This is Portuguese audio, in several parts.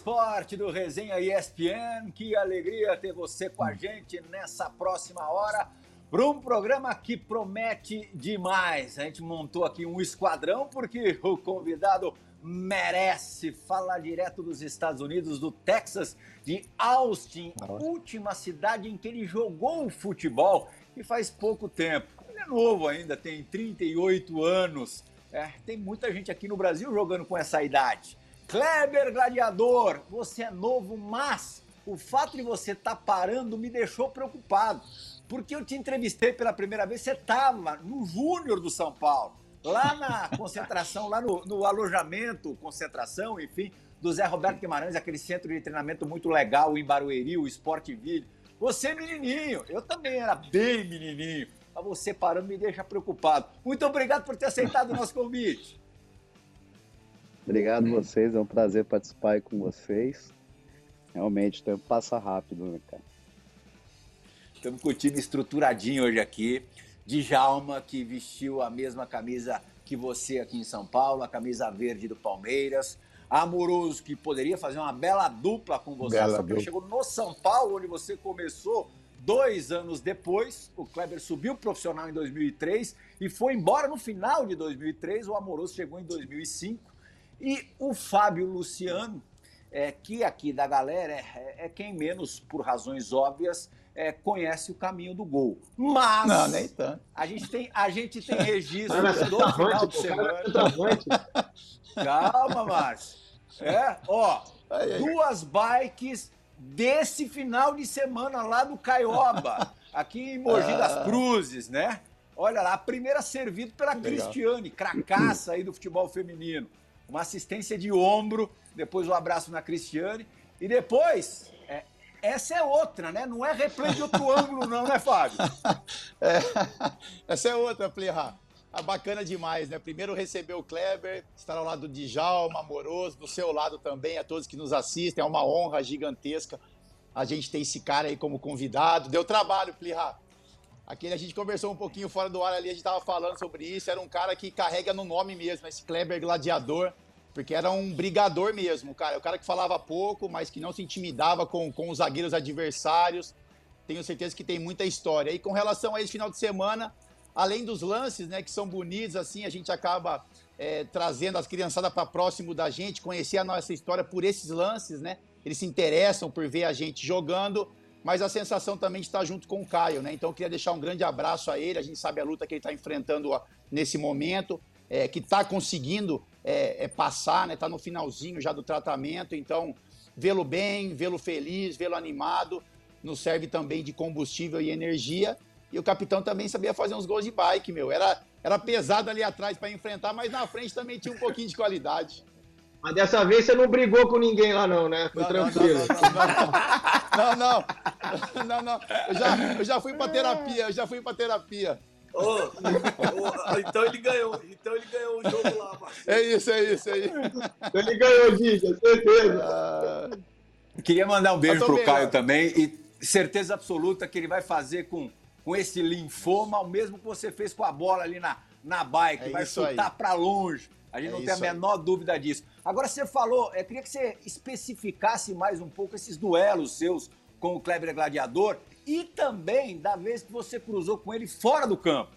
Esporte do Resenha ESPN. Que alegria ter você com a gente nessa próxima hora para um programa que promete demais. A gente montou aqui um esquadrão porque o convidado merece falar direto dos Estados Unidos, do Texas, de Austin, última cidade em que ele jogou futebol e faz pouco tempo. Ele é novo ainda, tem 38 anos. É, tem muita gente aqui no Brasil jogando com essa idade. Kleber Gladiador, você é novo, mas o fato de você estar tá parando me deixou preocupado. Porque eu te entrevistei pela primeira vez, você estava no Júnior do São Paulo, lá na concentração, lá no, no alojamento, concentração, enfim, do Zé Roberto Guimarães, aquele centro de treinamento muito legal em Barueri, o Sport Ville. Você é menininho, eu também era bem menininho. Mas você parando me deixa preocupado. Muito obrigado por ter aceitado o nosso convite. Obrigado a vocês, é um prazer participar aí com vocês. Realmente, o tempo passa rápido, né, cara? Estamos com o time estruturadinho hoje aqui. Djalma, que vestiu a mesma camisa que você aqui em São Paulo, a camisa verde do Palmeiras. Amoroso, que poderia fazer uma bela dupla com você, bela só que ele chegou no São Paulo, onde você começou dois anos depois. O Kleber subiu profissional em 2003 e foi embora no final de 2003. O Amoroso chegou em 2005 e o Fábio Luciano, é, que aqui da galera é, é quem menos, por razões óbvias, é, conhece o caminho do gol. Mas não, nem tanto. A gente tem, a gente tem registro do tá final de semana. Tá Calma, Márcio. É, ó, duas bikes desse final de semana lá do Caioba, aqui em Mogi das ah. Cruzes, né? Olha lá, a primeira servida pela Cristiane, cracaça aí do futebol feminino uma assistência de ombro, depois o um abraço na Cristiane. E depois, é, essa é outra, né? Não é replay de outro ângulo, não, né, Fábio? É, essa é outra, Plirra. Ah, bacana demais, né? Primeiro receber o Kleber, estar ao lado de Djalma, amoroso, do seu lado também, a todos que nos assistem. É uma honra gigantesca a gente ter esse cara aí como convidado. Deu trabalho, Plirra. Aquele a gente conversou um pouquinho fora do ar ali, a gente tava falando sobre isso. Era um cara que carrega no nome mesmo, esse Kleber Gladiador, porque era um brigador mesmo, cara. O cara que falava pouco, mas que não se intimidava com, com os zagueiros adversários. Tenho certeza que tem muita história. E com relação a esse final de semana, além dos lances, né, que são bonitos, assim, a gente acaba é, trazendo as criançadas para próximo da gente, conhecer a nossa história por esses lances, né? Eles se interessam por ver a gente jogando mas a sensação também de estar junto com o Caio, né? Então eu queria deixar um grande abraço a ele. A gente sabe a luta que ele está enfrentando nesse momento, é, que está conseguindo é, é, passar, né? Está no finalzinho já do tratamento. Então vê-lo bem, vê-lo feliz, vê-lo animado, nos serve também de combustível e energia. E o capitão também sabia fazer uns gols de bike, meu. Era, era pesado ali atrás para enfrentar, mas na frente também tinha um pouquinho de qualidade. Mas dessa vez você não brigou com ninguém lá, não, né? Foi não, tranquilo. Não, não. Não, não. não. Eu, já, eu já fui pra terapia, eu já fui pra terapia. Oh, oh, então ele ganhou. Então ele ganhou o jogo lá, Marcelo. É isso, é isso, é isso. Ele ganhou, Giga, certeza. Ah, queria mandar um beijo pro Caio lá. também e certeza absoluta que ele vai fazer com, com esse linfoma o mesmo que você fez com a bola ali na, na bike. É vai chutar para longe. A gente é não tem a menor aí. dúvida disso. Agora você falou, eu queria que você especificasse mais um pouco esses duelos seus com o Kleber Gladiador e também da vez que você cruzou com ele fora do campo.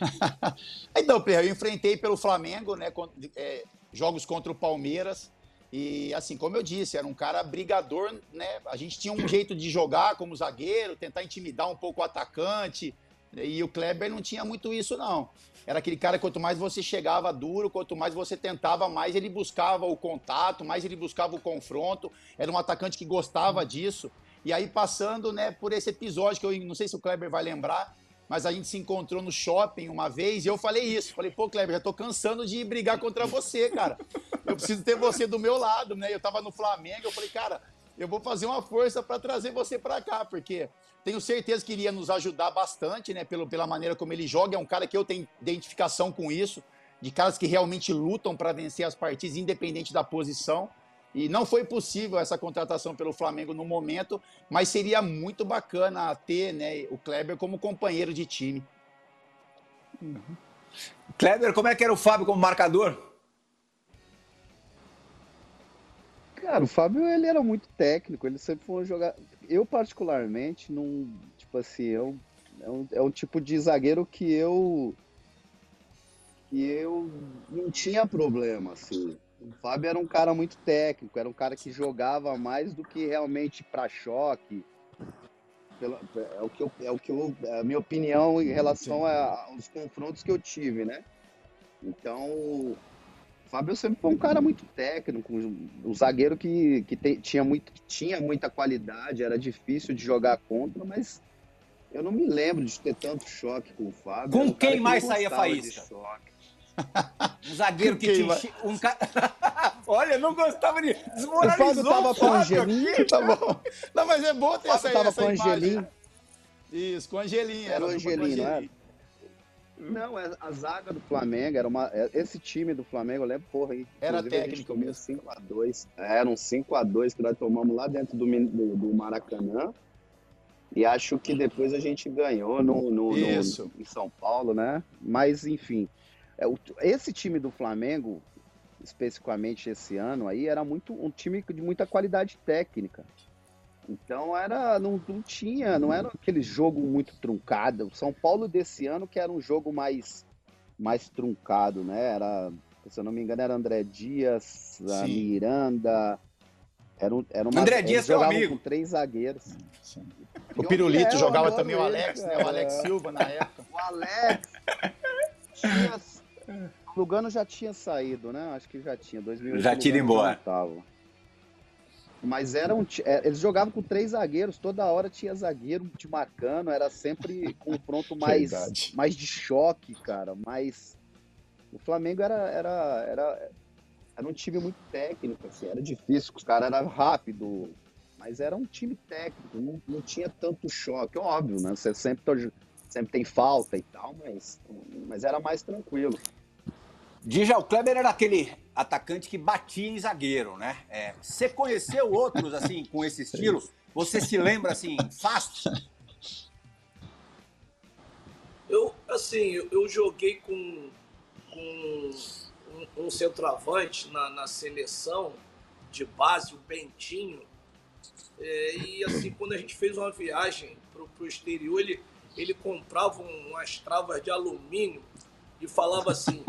então, eu enfrentei pelo Flamengo, né? É, jogos contra o Palmeiras. E assim, como eu disse, era um cara brigador, né? A gente tinha um jeito de jogar como zagueiro, tentar intimidar um pouco o atacante. E o Kleber não tinha muito isso, não era aquele cara, quanto mais você chegava duro, quanto mais você tentava, mais ele buscava o contato, mais ele buscava o confronto. Era um atacante que gostava disso. E aí, passando né, por esse episódio, que eu não sei se o Kleber vai lembrar, mas a gente se encontrou no shopping uma vez e eu falei isso. Falei, pô, Kleber, já tô cansando de brigar contra você, cara. Eu preciso ter você do meu lado, né? Eu tava no Flamengo, eu falei, cara, eu vou fazer uma força para trazer você para cá, porque tenho certeza que iria nos ajudar bastante, né? Pelo, pela maneira como ele joga. É um cara que eu tenho identificação com isso, de caras que realmente lutam para vencer as partidas, independente da posição. E não foi possível essa contratação pelo Flamengo no momento, mas seria muito bacana ter né, o Kleber como companheiro de time. Uhum. Kleber, como é que era o Fábio como marcador? Cara, o Fábio ele era muito técnico, ele sempre foi um jogador. Eu, particularmente, não. Tipo assim, eu, é, um, é um tipo de zagueiro que eu. que eu não tinha problema, assim. O Fábio era um cara muito técnico, era um cara que jogava mais do que realmente para choque. Pela, é o que eu, é o que eu, é a minha opinião em relação a, aos confrontos que eu tive, né? Então, Fábio sempre foi um cara muito técnico, um zagueiro que, que te, tinha, muito, tinha muita qualidade, era difícil de jogar contra, mas eu não me lembro de ter tanto choque com o Fábio. Com um quem mais saía faísca? Um zagueiro que tinha. Um ca... Olha, não gostava de. Desmoralizou o Fábio tava com Angelim. Tá bom. Não, mas é bom ter essa, tava essa com imagem. Angelim. Isso, com Angelim. Era o Angelim, não era? Não, é- a zaga do Flamengo era uma. é- Esse time do Flamengo, eu lembro, porra, aí. Era a gente técnico mesmo. 5x2. Era um 5x2 que nós tomamos lá dentro do, do, do Maracanã. E acho que depois a gente ganhou no, no- no- Isso. em São Paulo, né? Mas, enfim. é, esse time do Flamengo, especificamente esse ano aí, era muito um time de muita qualidade técnica. Então era não, não tinha, não era aquele jogo muito truncado. O São Paulo desse ano que era um jogo mais mais truncado, né? Era, se eu não me engano, era André Dias, a Sim. Miranda. Era, um, era uma, André Dias, teu jogavam amigo. com três zagueiros. O Eu- Pirulito é, jogava também o Alex, né? O Alex Silva na época. O Alex. tinha, o Lugano já tinha saído, né? Acho que já tinha. 2008, Já o Lugano embora. tava. Mas era ti- é, eles jogavam com três zagueiros, toda hora tinha zagueiro te marcando, era sempre confronto mais, Verdade. mais de choque, cara. Mas o Flamengo era, era, era, era um time muito técnico, assim, era difícil, os caras eram rápido, mas era um time técnico, não, não tinha tanto choque, óbvio, né? Você sempre, tá- sempre tem falta e tal, mas, mas era mais tranquilo. Djalma Kleber era aquele atacante que batia em zagueiro, né? É, você conheceu outros assim com esse estilo? Você se lembra assim fácil? Eu, assim, eu, joguei com, com um, um centroavante na, na seleção de base, o Bentinho. É, e assim, quando a gente fez uma viagem pro, pro exterior, ele, ele comprava um- umas travas de alumínio e falava assim: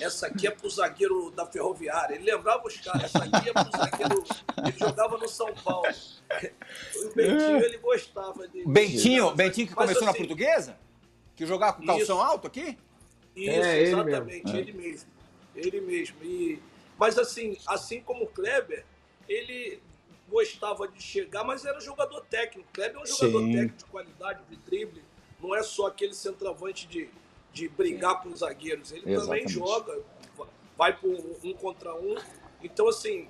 essa aqui é pro zagueiro da ferroviária. Ele lembrava os caras, essa aqui é pro zagueiro. Ele jogava no São Paulo. O Bentinho, ele gostava de. Bentinho, Bentinho que Mas, começou na assim, portuguesa? Que jogava com calção Isso. alto aqui? Isso, É, ele exatamente, mesmo. ele mesmo. Ele mesmo. E, mas assim, assim como o Kleber, ele gostava de chegar, mas era jogador técnico. O Kleber é um jogador Sim. técnico de qualidade, de drible. Não é só aquele centroavante de, de brigar com os zagueiros. Ele também Exatamente. joga, vai por um contra um. Então, assim,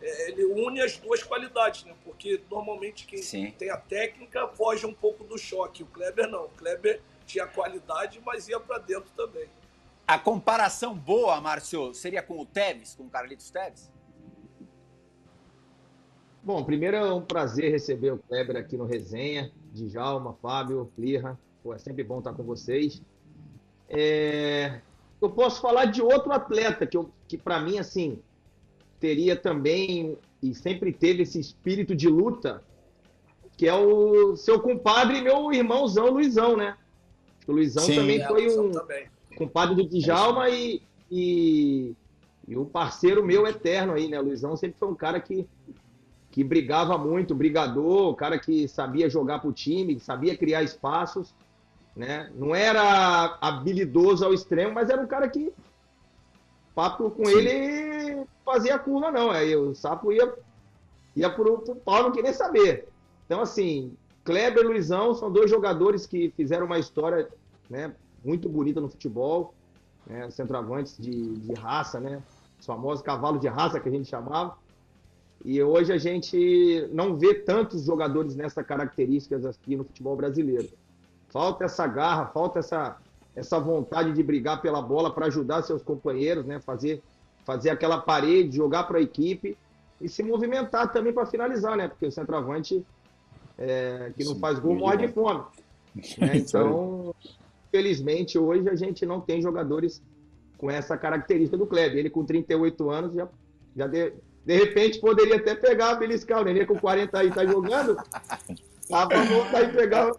é, ele une as duas qualidades, né? Porque normalmente quem Sim. tem a técnica foge um pouco do choque. O Kleber não. O Kleber tinha qualidade, mas ia para dentro também. A comparação boa, Márcio, seria com o Tevez, com o Carlitos Tevez? Bom, primeiro é um prazer receber o Kleber aqui no Resenha, Djalma, Fábio, Lirra. Pô, é sempre bom estar com vocês. É, Eu posso falar de outro atleta que, eu- que para mim, assim, teria também e sempre teve esse espírito de luta, que é o seu compadre e meu irmãozão Luizão, né? O Luizão Sim. também É, foi Luizão um, também. compadre do Djalma e, e, e um parceiro meu eterno aí, né? O Luizão sempre foi um cara que, que brigava muito, brigador, um cara que sabia jogar pro time, que sabia criar espaços, né? Não era habilidoso ao extremo, mas era um cara que papo com Sim. ele fazia a curva, não. Aí o sapo ia, ia pro, pro pau, não queria saber. Então, assim, Kleber e Luizão são dois jogadores que fizeram uma história né, muito bonita no futebol, né, centroavantes de, de raça, né, os famosos cavalos de raça que a gente chamava. E hoje a gente não vê tantos jogadores nessas características aqui no futebol brasileiro. Falta essa garra, falta essa, essa vontade de brigar pela bola para ajudar seus companheiros, né, fazer, fazer aquela parede, jogar para a equipe e se movimentar também para finalizar, né, porque o centroavante é, que não Sim, faz gol morre de fome. né? Então, felizmente, hoje a gente não tem jogadores com essa característica do Kleber. Ele, com 38 anos, já, já, de- De repente poderia até pegar, beliscar o Nenê com 40 aí, tá jogando. Dá pra voltar e pegar.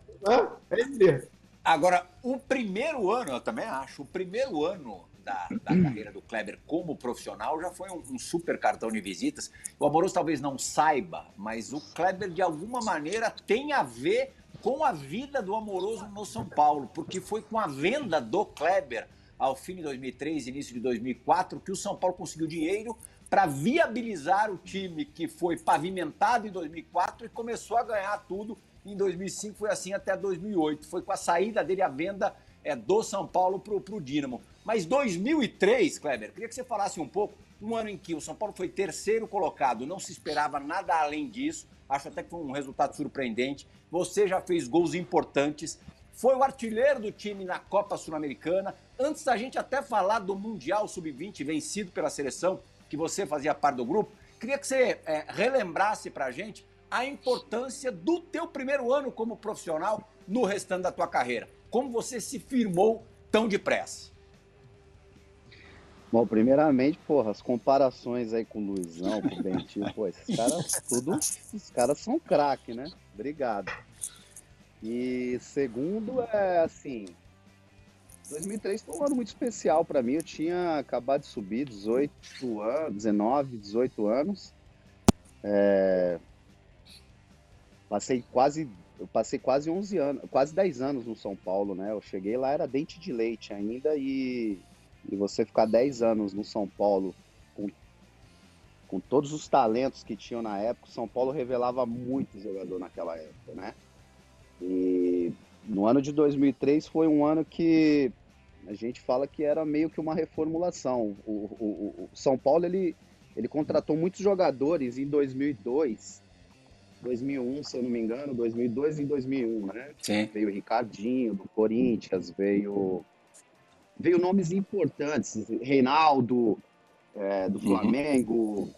É Agora, o primeiro ano, eu também acho, o primeiro ano da, da carreira do Kleber como profissional já foi um, um, super cartão de visitas. O Amoroso talvez não saiba, mas o Kleber, de alguma maneira, tem a ver com a vida do Amoroso no São Paulo, porque foi com a venda do Kleber ao fim de 2003, início de 2004, que o São Paulo conseguiu dinheiro para viabilizar o time que foi pavimentado em 2004 e começou a ganhar tudo em 2005. Foi assim até 2008. Foi com a saída dele a venda é, do São Paulo para o Dínamo. Mas 2003, Kleber, queria que você falasse um pouco. Um ano em que o São Paulo foi terceiro colocado, não se esperava nada além disso. Acho até que foi um resultado surpreendente. Você já fez gols importantes, foi o artilheiro do time na Copa Sul-Americana. Antes da gente até falar do Mundial Sub-20 vencido pela seleção, que você fazia parte do grupo, queria que você é, relembrasse para a gente a importância do teu primeiro ano como profissional no restante da tua carreira. Como você se firmou tão depressa? Bom, primeiramente, porra, as comparações aí com o Luizão, com o Bentinho, pô, esses caras, tudo, os caras são craque, né? Obrigado. E segundo, é assim, 2003 foi um ano muito especial para mim. Eu tinha acabado de subir, 18 anos, 19, 18 anos. É... Passei quase, eu passei quase 11 anos, quase 10 anos no São Paulo, né? Eu cheguei lá era dente de leite ainda e, e você ficar 10 anos no São Paulo com, com todos os talentos que tinham na época, o São Paulo revelava muito jogador naquela época, né? E no ano de 2003 foi um ano que a gente fala que era meio que uma reformulação. O, o, o São Paulo ele, ele contratou muitos jogadores em 2002, 2001, se eu não me engano, 2002 e 2001, né? Sim. Veio o Ricardinho do Corinthians, veio veio nomes importantes, Reinaldo é, do uhum. Flamengo. Uhum.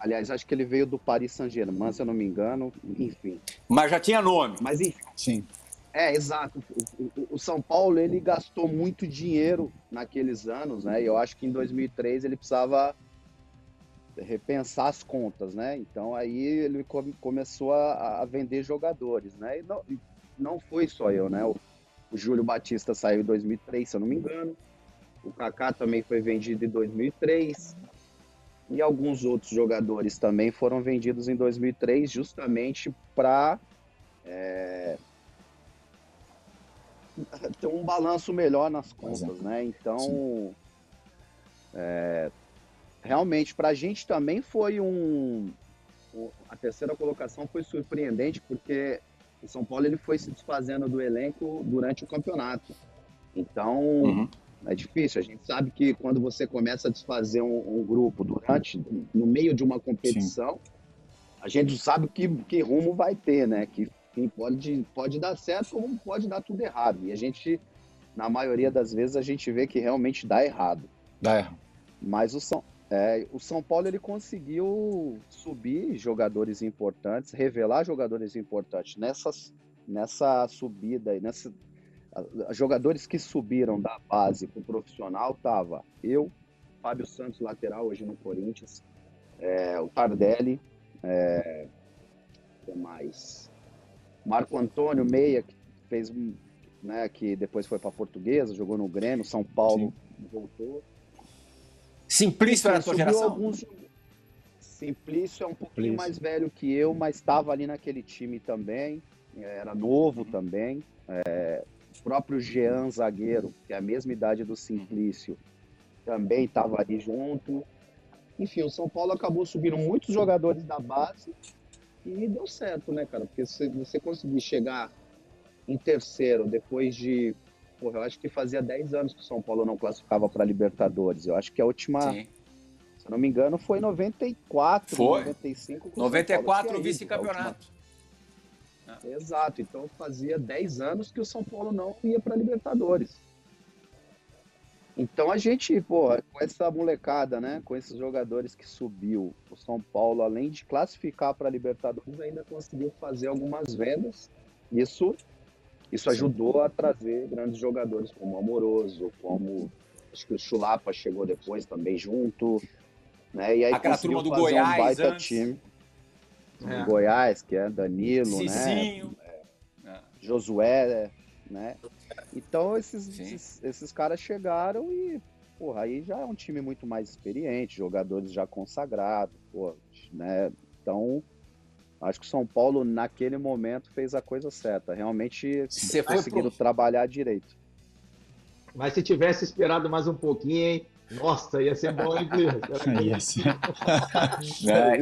Aliás, acho que ele veio do Paris Saint-Germain, se eu não me engano. Enfim. Mas já tinha nome. Mas enfim. Sim. É, exato. O, o, São Paulo ele gastou muito dinheiro naqueles anos, né? E eu acho que em 2003 ele precisava repensar as contas, né? Então aí ele come, começou a, a, vender jogadores, né? E não, não foi só eu, né? O, o Júlio Batista saiu em 2003, se eu não me engano. O Kaká também foi vendido em 2003. E alguns outros jogadores também foram vendidos em 2003, justamente para é, ter um balanço melhor nas contas, né? Então, é, realmente, para a gente também foi um. A terceira colocação foi surpreendente, porque o São Paulo ele foi se desfazendo do elenco durante o campeonato. Então, uhum. é difícil. A gente sabe que quando você começa a desfazer um, um grupo durante, no meio de uma competição, Sim. a gente sabe que, que rumo vai ter, né? Que pode, pode dar certo como pode dar tudo errado. E a gente, na maioria das vezes, a gente vê que realmente dá errado. Dá errado. Mas o São, é, o São Paulo ele conseguiu subir jogadores importantes, revelar jogadores importantes nessas, nessa subida, nessa, jogadores que subiram da base para o profissional tava eu, Fábio Santos lateral hoje no Corinthians, é, o Tardelli, é, mais Marco Antônio Meia, que fez né, que depois foi para Portuguesa, jogou no Grêmio, São Paulo, Sim. voltou. Simplício era a tua geração? Alguns... Simplício é um pouquinho Simplício. mais velho que eu, mas estava ali naquele time também, era novo uhum. também. É, o próprio Jean Zagueiro, que é a mesma idade do Simplício, também estava ali junto. Enfim, o São Paulo acabou subindo muitos jogadores da base e deu certo, né, cara? Porque se você conseguir chegar em terceiro depois de. Porra, eu acho que fazia 10 anos que o São Paulo não classificava para Libertadores. Eu acho que a última. Sim. Se eu não me engano, foi 94, foi. 95. 94 vice-campeonato. Exato, então fazia 10 anos que o São Paulo não ia para Libertadores. Então a gente, pô, com essa molecada, né, com esses jogadores que subiu, o São Paulo, além de classificar para Libertadores, ainda conseguiu fazer algumas vendas. Isso, isso ajudou a trazer grandes jogadores como o Amoroso, como acho que o Chulapa chegou depois também junto. Né? E aí Aquela turma do Goiás um baita antes. time. É. Goiás, que é Danilo, né? Cicinho. Josué, né? Então esses, esses, esses caras chegaram e, porra, aí já é um time muito mais experiente, jogadores já consagrados, pô, né? Então, acho que o São Paulo, naquele momento, fez a coisa certa. Realmente Você conseguiram pro... trabalhar direito. Mas se tivesse esperado mais um pouquinho, hein? Nossa, ia ser bom, hein? Ia ser. É.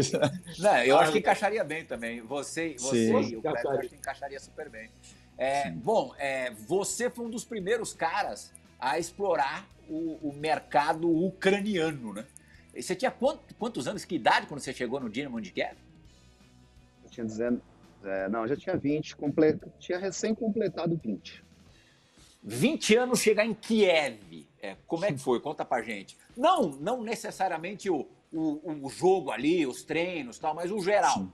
Não, eu acho que encaixaria bem também. Você, você Sim. e o Kleber acho que encaixaria super bem. É, bom, é, você foi um dos primeiros caras a explorar o, o mercado ucraniano, né? E Você tinha quant- quantos anos, que idade quando você chegou no Dinamo de Kiev? Eu tinha dizendo, é, não, já tinha 20, comple... tinha recém completado 20. 20 anos chegar em Kiev. É, como é que foi? Conta pra gente. Não, não necessariamente o, o, o jogo ali, os treinos tal, mas o geral. Sim.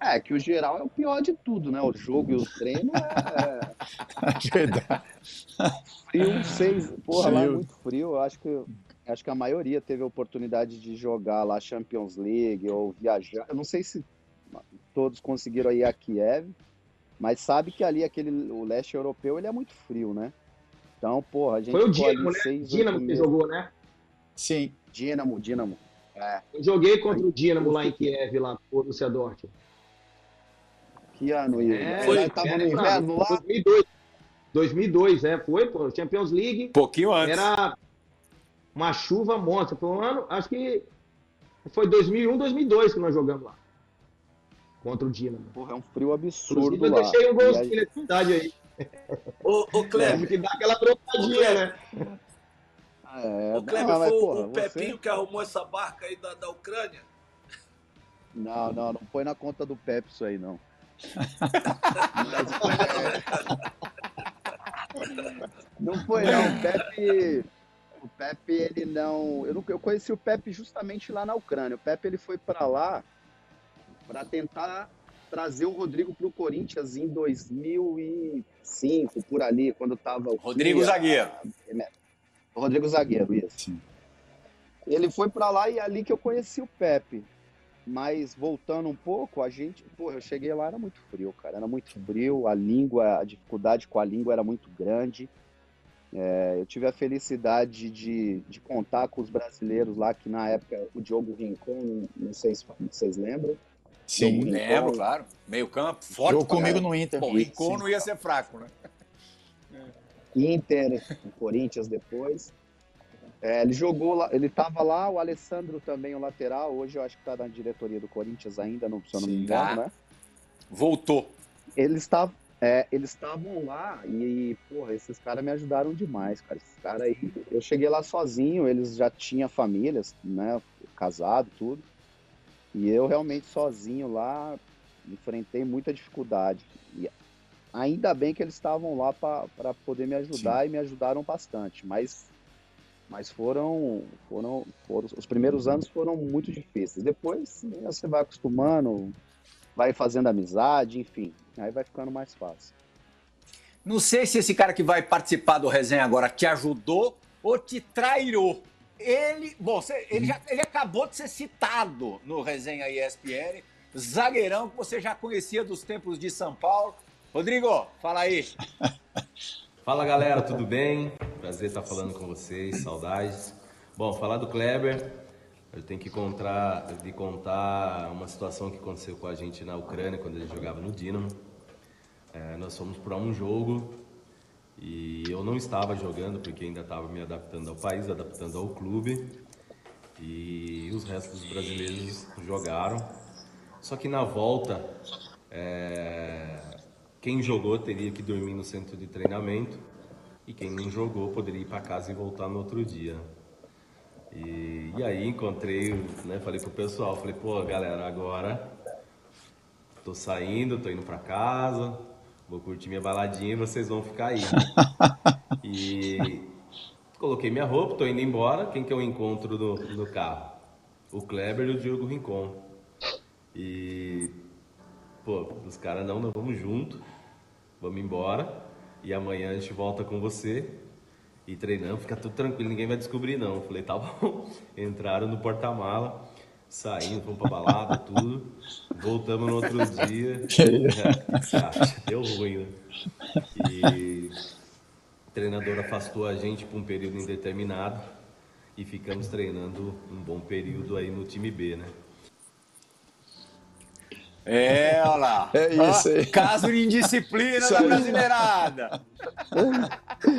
É, que o geral é o pior de tudo, né? O jogo e o treino é, Verdade. Frio, seis. Porra, lá é muito frio. Eu acho que, acho que a maioria teve a oportunidade de jogar lá Champions League ou viajar. Eu não sei se todos conseguiram ir a Kiev, mas sabe que ali aquele, o leste europeu ele é muito frio, né? Então, porra, a gente Foi o Dinamo, né? seis, Dinamo que jogou, né? Sim. Dinamo, Dinamo. É, Eu joguei contra o Dinamo lá em Kiev, lá, o Borussia Dortmund. que ano? É, foi, tava no é, inverno lá? 2002. 2002, é, foi, pô, Champions League. Pouquinho antes. Era uma chuva monstra. Foi um ano, acho que foi 2001, 2002 que nós jogamos lá. Contra o Dinamo. Porra, é um frio absurdo Inclusive, eu lá. deixei um E aí- golzinho nessa cidade aí. Ô, ô Teve Kleber, que dar aquela broncadinha, né? É, o Kleber não, mas, foi o- porra, o você- Pepinho que arrumou essa barca aí da, da Ucrânia? Não, não, não põe na conta do Pepe isso aí, não. Mas, não foi, não. O Pepe, o Pepe, ele não. Eu, não, eu conheci o Pepe justamente lá na Ucrânia. O Pepe, ele foi para lá para tentar trazer o Rodrigo para o Corinthians em 2005, por ali, quando tava o Rodrigo Zagueiro. o Rodrigo Zagueiro, isso. Sim. Ele foi pra lá e é ali que eu conheci o Pepe. Mas voltando um pouco, a gente, pô, eu cheguei lá era muito frio, cara, era muito frio, a língua, a dificuldade com a língua era muito grande. É, eu tive a felicidade de, de contar com os brasileiros lá, que na época o Diogo Rincon, não sei se vocês lembram. Sim. Diogo Lembro, Rincon, claro. Meio campo, forte. Jogou comigo no Inter. Bom, Sim. Rincon não ia ser fraco, né? Inter, o Corinthians depois. É, ele jogou lá, ele tava lá, o Alessandro também, o lateral, hoje eu acho que tá na diretoria do Corinthians ainda, não, se eu não me Sim. engano, Tá. né? Voltou. Eles estavam é, eles estavam lá e, porra, esses caras me ajudaram demais, cara. Esses caras aí, eu cheguei lá sozinho, eles já tinham famílias, né, casado, tudo. E eu realmente sozinho lá enfrentei muita dificuldade. E ainda bem que eles estavam lá para poder me ajudar e me ajudaram bastante, mas mas foram, foram, foram os primeiros anos foram muito difíceis. Depois né, você vai acostumando, vai fazendo amizade, enfim, aí vai ficando mais fácil. Não sei se esse cara que vai participar do resenha agora te ajudou ou te trairou. Ele, bom, você- ele, já, ele acabou de ser citado no resenha ESPN, zagueirão que você já conhecia dos tempos de São Paulo. Rodrigo, fala aí. Fala galera, tudo bem? Prazer estar falando com vocês, saudades. Bom, falar do Kleber, eu tenho que contar, de contar uma situação que aconteceu com a gente na Ucrânia quando ele jogava no Dinamo. É, nós fomos para um jogo e eu não estava jogando porque ainda estava me adaptando ao país, adaptando ao clube. E os restos dos brasileiros jogaram. Só que na volta, é, quem jogou teria que dormir no centro de treinamento e quem não jogou poderia ir para casa e voltar no outro dia. E, e aí encontrei, né, falei pro pessoal, falei, pô, galera, agora tô saindo, tô indo para casa, vou curtir minha baladinha e vocês vão ficar aí. E coloquei minha roupa, tô indo embora, quem que eu encontro no, no carro? O Kleber e o Diogo Rincon. E pô, os caras não, nós vamos junto, vamos embora e amanhã a gente volta com você. E treinando, fica tudo tranquilo, ninguém vai descobrir não. Eu falei, tá bom. Entraram no porta-mala, saímos, fomos pra balada, tudo. Voltamos no outro dia. É, deu ruim, né? E o treinador afastou a gente por um período indeterminado e ficamos treinando um bom período aí no time B, né? É, olha lá. É isso aí. Caso de indisciplina Isso da aí. brasileirada.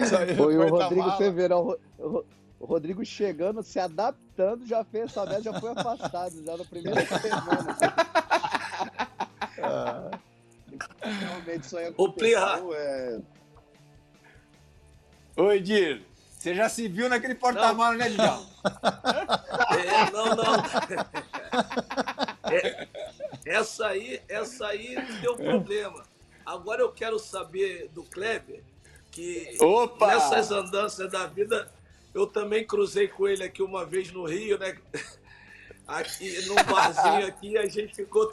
Isso aí, Foi o Rodrigo porta-mala. Feveirão. O Ro- o Rodrigo chegando, se adaptando, já fez essa vez, já foi afastado, já na primeira semana. Ah, Realmente isso aí Ô, Plirra. é... Oi, Dir. Você já se viu naquele porta-malas, né, Djalma? É, não, não. É, essa aí, essa aí deu problema. Agora eu quero saber do Kleber, que Opa! nessas andanças da vida, eu também cruzei com ele aqui uma vez no Rio, né? Aqui num barzinho aqui, a gente ficou,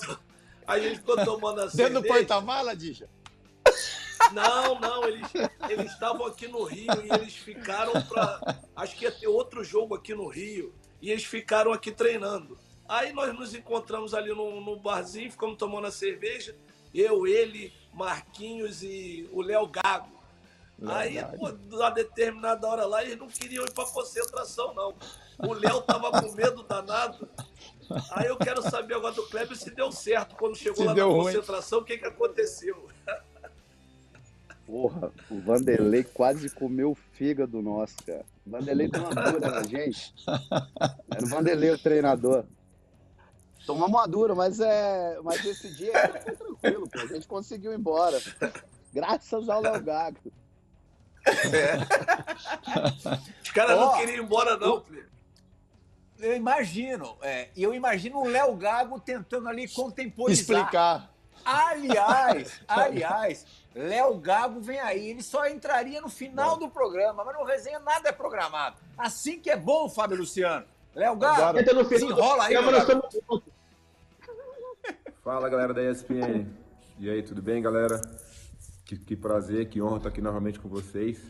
a gente ficou tomando a Dentro do porta-mala, Dija? Não, não, eles eles estavam aqui no Rio e eles ficaram para. Acho que ia ter outro jogo aqui no Rio. E eles ficaram aqui treinando. Aí nós nos encontramos ali num, num barzinho, ficamos tomando a cerveja. Eu, ele, Marquinhos e o Léo Gago. Aí, pô, uma determinada hora lá, eles não queriam ir para concentração, não. O Léo tava com medo danado. Aí eu quero saber agora do Kleber se deu certo. Quando chegou Se lá na ruim. concentração, o que, que aconteceu? Porra, o Vanderlei quase comeu o fígado nosso, cara. O Vanderlei deu uma dura na gente. Era o Vanderlei o treinador. Tomamos uma dura, mas, é, mas esse dia foi tranquilo, pô. A gente conseguiu ir embora. Graças ao Léo Gago. Os caras Ó, não queriam ir embora, não, Kleber. Eu imagino. é, E eu imagino o Léo Gago tentando ali contemporizar. Explicar. Aliás, aliás, Léo Gago vem aí. Ele só entraria no final do programa, mas no resenha nada é programado. Assim que é bom, Fábio Luciano. Léo Gago, Agora- Entra no se final. enrola aí, Câmara, Léo Gago. Fala galera da ESPN. E aí, tudo bem, galera? Que, que prazer, que honra estar aqui novamente com vocês.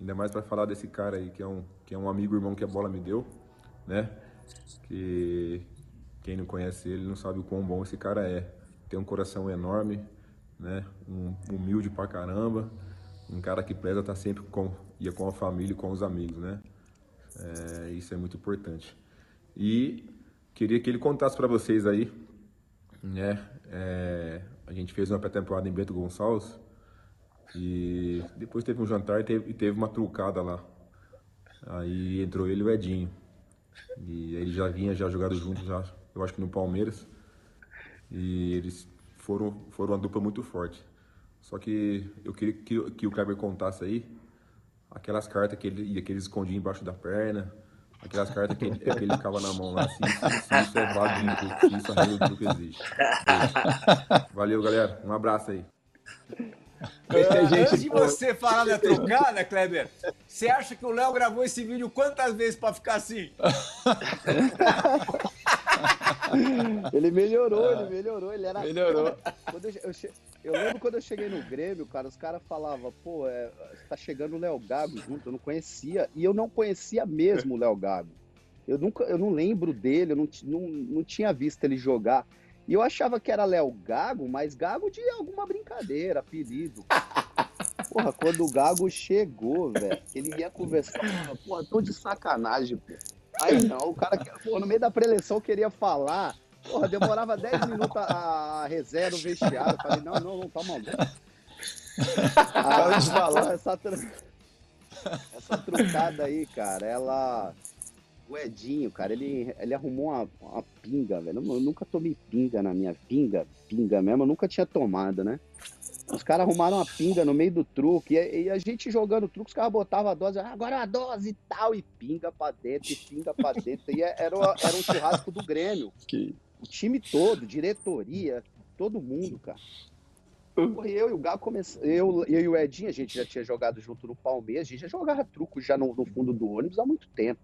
Ainda mais para falar desse cara aí, que é, um, que é um amigo irmão que a bola me deu, né? Que quem não conhece ele não sabe o quão bom esse cara é. Tem um coração enorme, né? Um, humilde pra caramba. Um cara que preza estar sempre com, ia com a família e com os amigos, né? É, isso é muito importante. E queria que ele contasse para vocês aí né? É, a gente fez uma pré-temporada em Bento Gonçalves e depois teve um jantar e teve, e teve uma trucada lá. Aí entrou ele e o Edinho. E ele já vinha já jogado junto já, eu acho que no Palmeiras. E eles foram, foram uma dupla muito forte. Só que eu queria que, que o Kleber contasse aí aquelas cartas que ele, que ele escondia embaixo da perna, aquelas cartas que ele, que ele ficava na mão lá, se, se, isso é válido se isso é do clube existe. Valeu, galera. Um abraço aí. Esse é Ah, gente Antes de você falar da trucada, Kleber, você acha que o Léo gravou esse vídeo quantas vezes pra ficar assim? Ele melhorou, ele melhorou, ele era. Melhorou. Quando eu, eu che- eu lembro quando eu cheguei no Grêmio, cara, os caras falavam, pô, é, tá chegando o Léo Gago junto, eu não conhecia, e eu não conhecia mesmo o Léo Gago. Eu nunca, eu não lembro dele, eu não, não, não tinha visto ele jogar. E eu achava que era Léo Gago, mas Gago de alguma brincadeira, apelido. Porra, quando o Gago chegou, velho, ele ia conversar, porra, tô de sacanagem, pô. Aí não, o cara, pô, no meio da preleção queria falar, porra, demorava 10 minutos a, reserva, o vestiário. Falei, não, não, não, tá maluco. De falar. essa, essa trucada aí, cara, ela. O Edinho, cara, ele, ele arrumou uma, uma pinga, velho. Eu nunca tomei pinga na minha pinga, pinga mesmo, eu nunca tinha tomado, né? Os caras arrumaram uma pinga no meio do truque, e, e a gente jogando truque, os caras botavam a dose, "Ah, agora a dose e tal, e pinga pra dentro, e pinga pra dentro. E é, era, era um churrasco do Grêmio. Que... O time todo, diretoria, todo mundo, cara. Porra, eu e o Galo começamos. Eu, eu e o Edinho, a gente já tinha jogado junto no Palmeiras, a gente já jogava truco já no, no fundo do ônibus há muito tempo.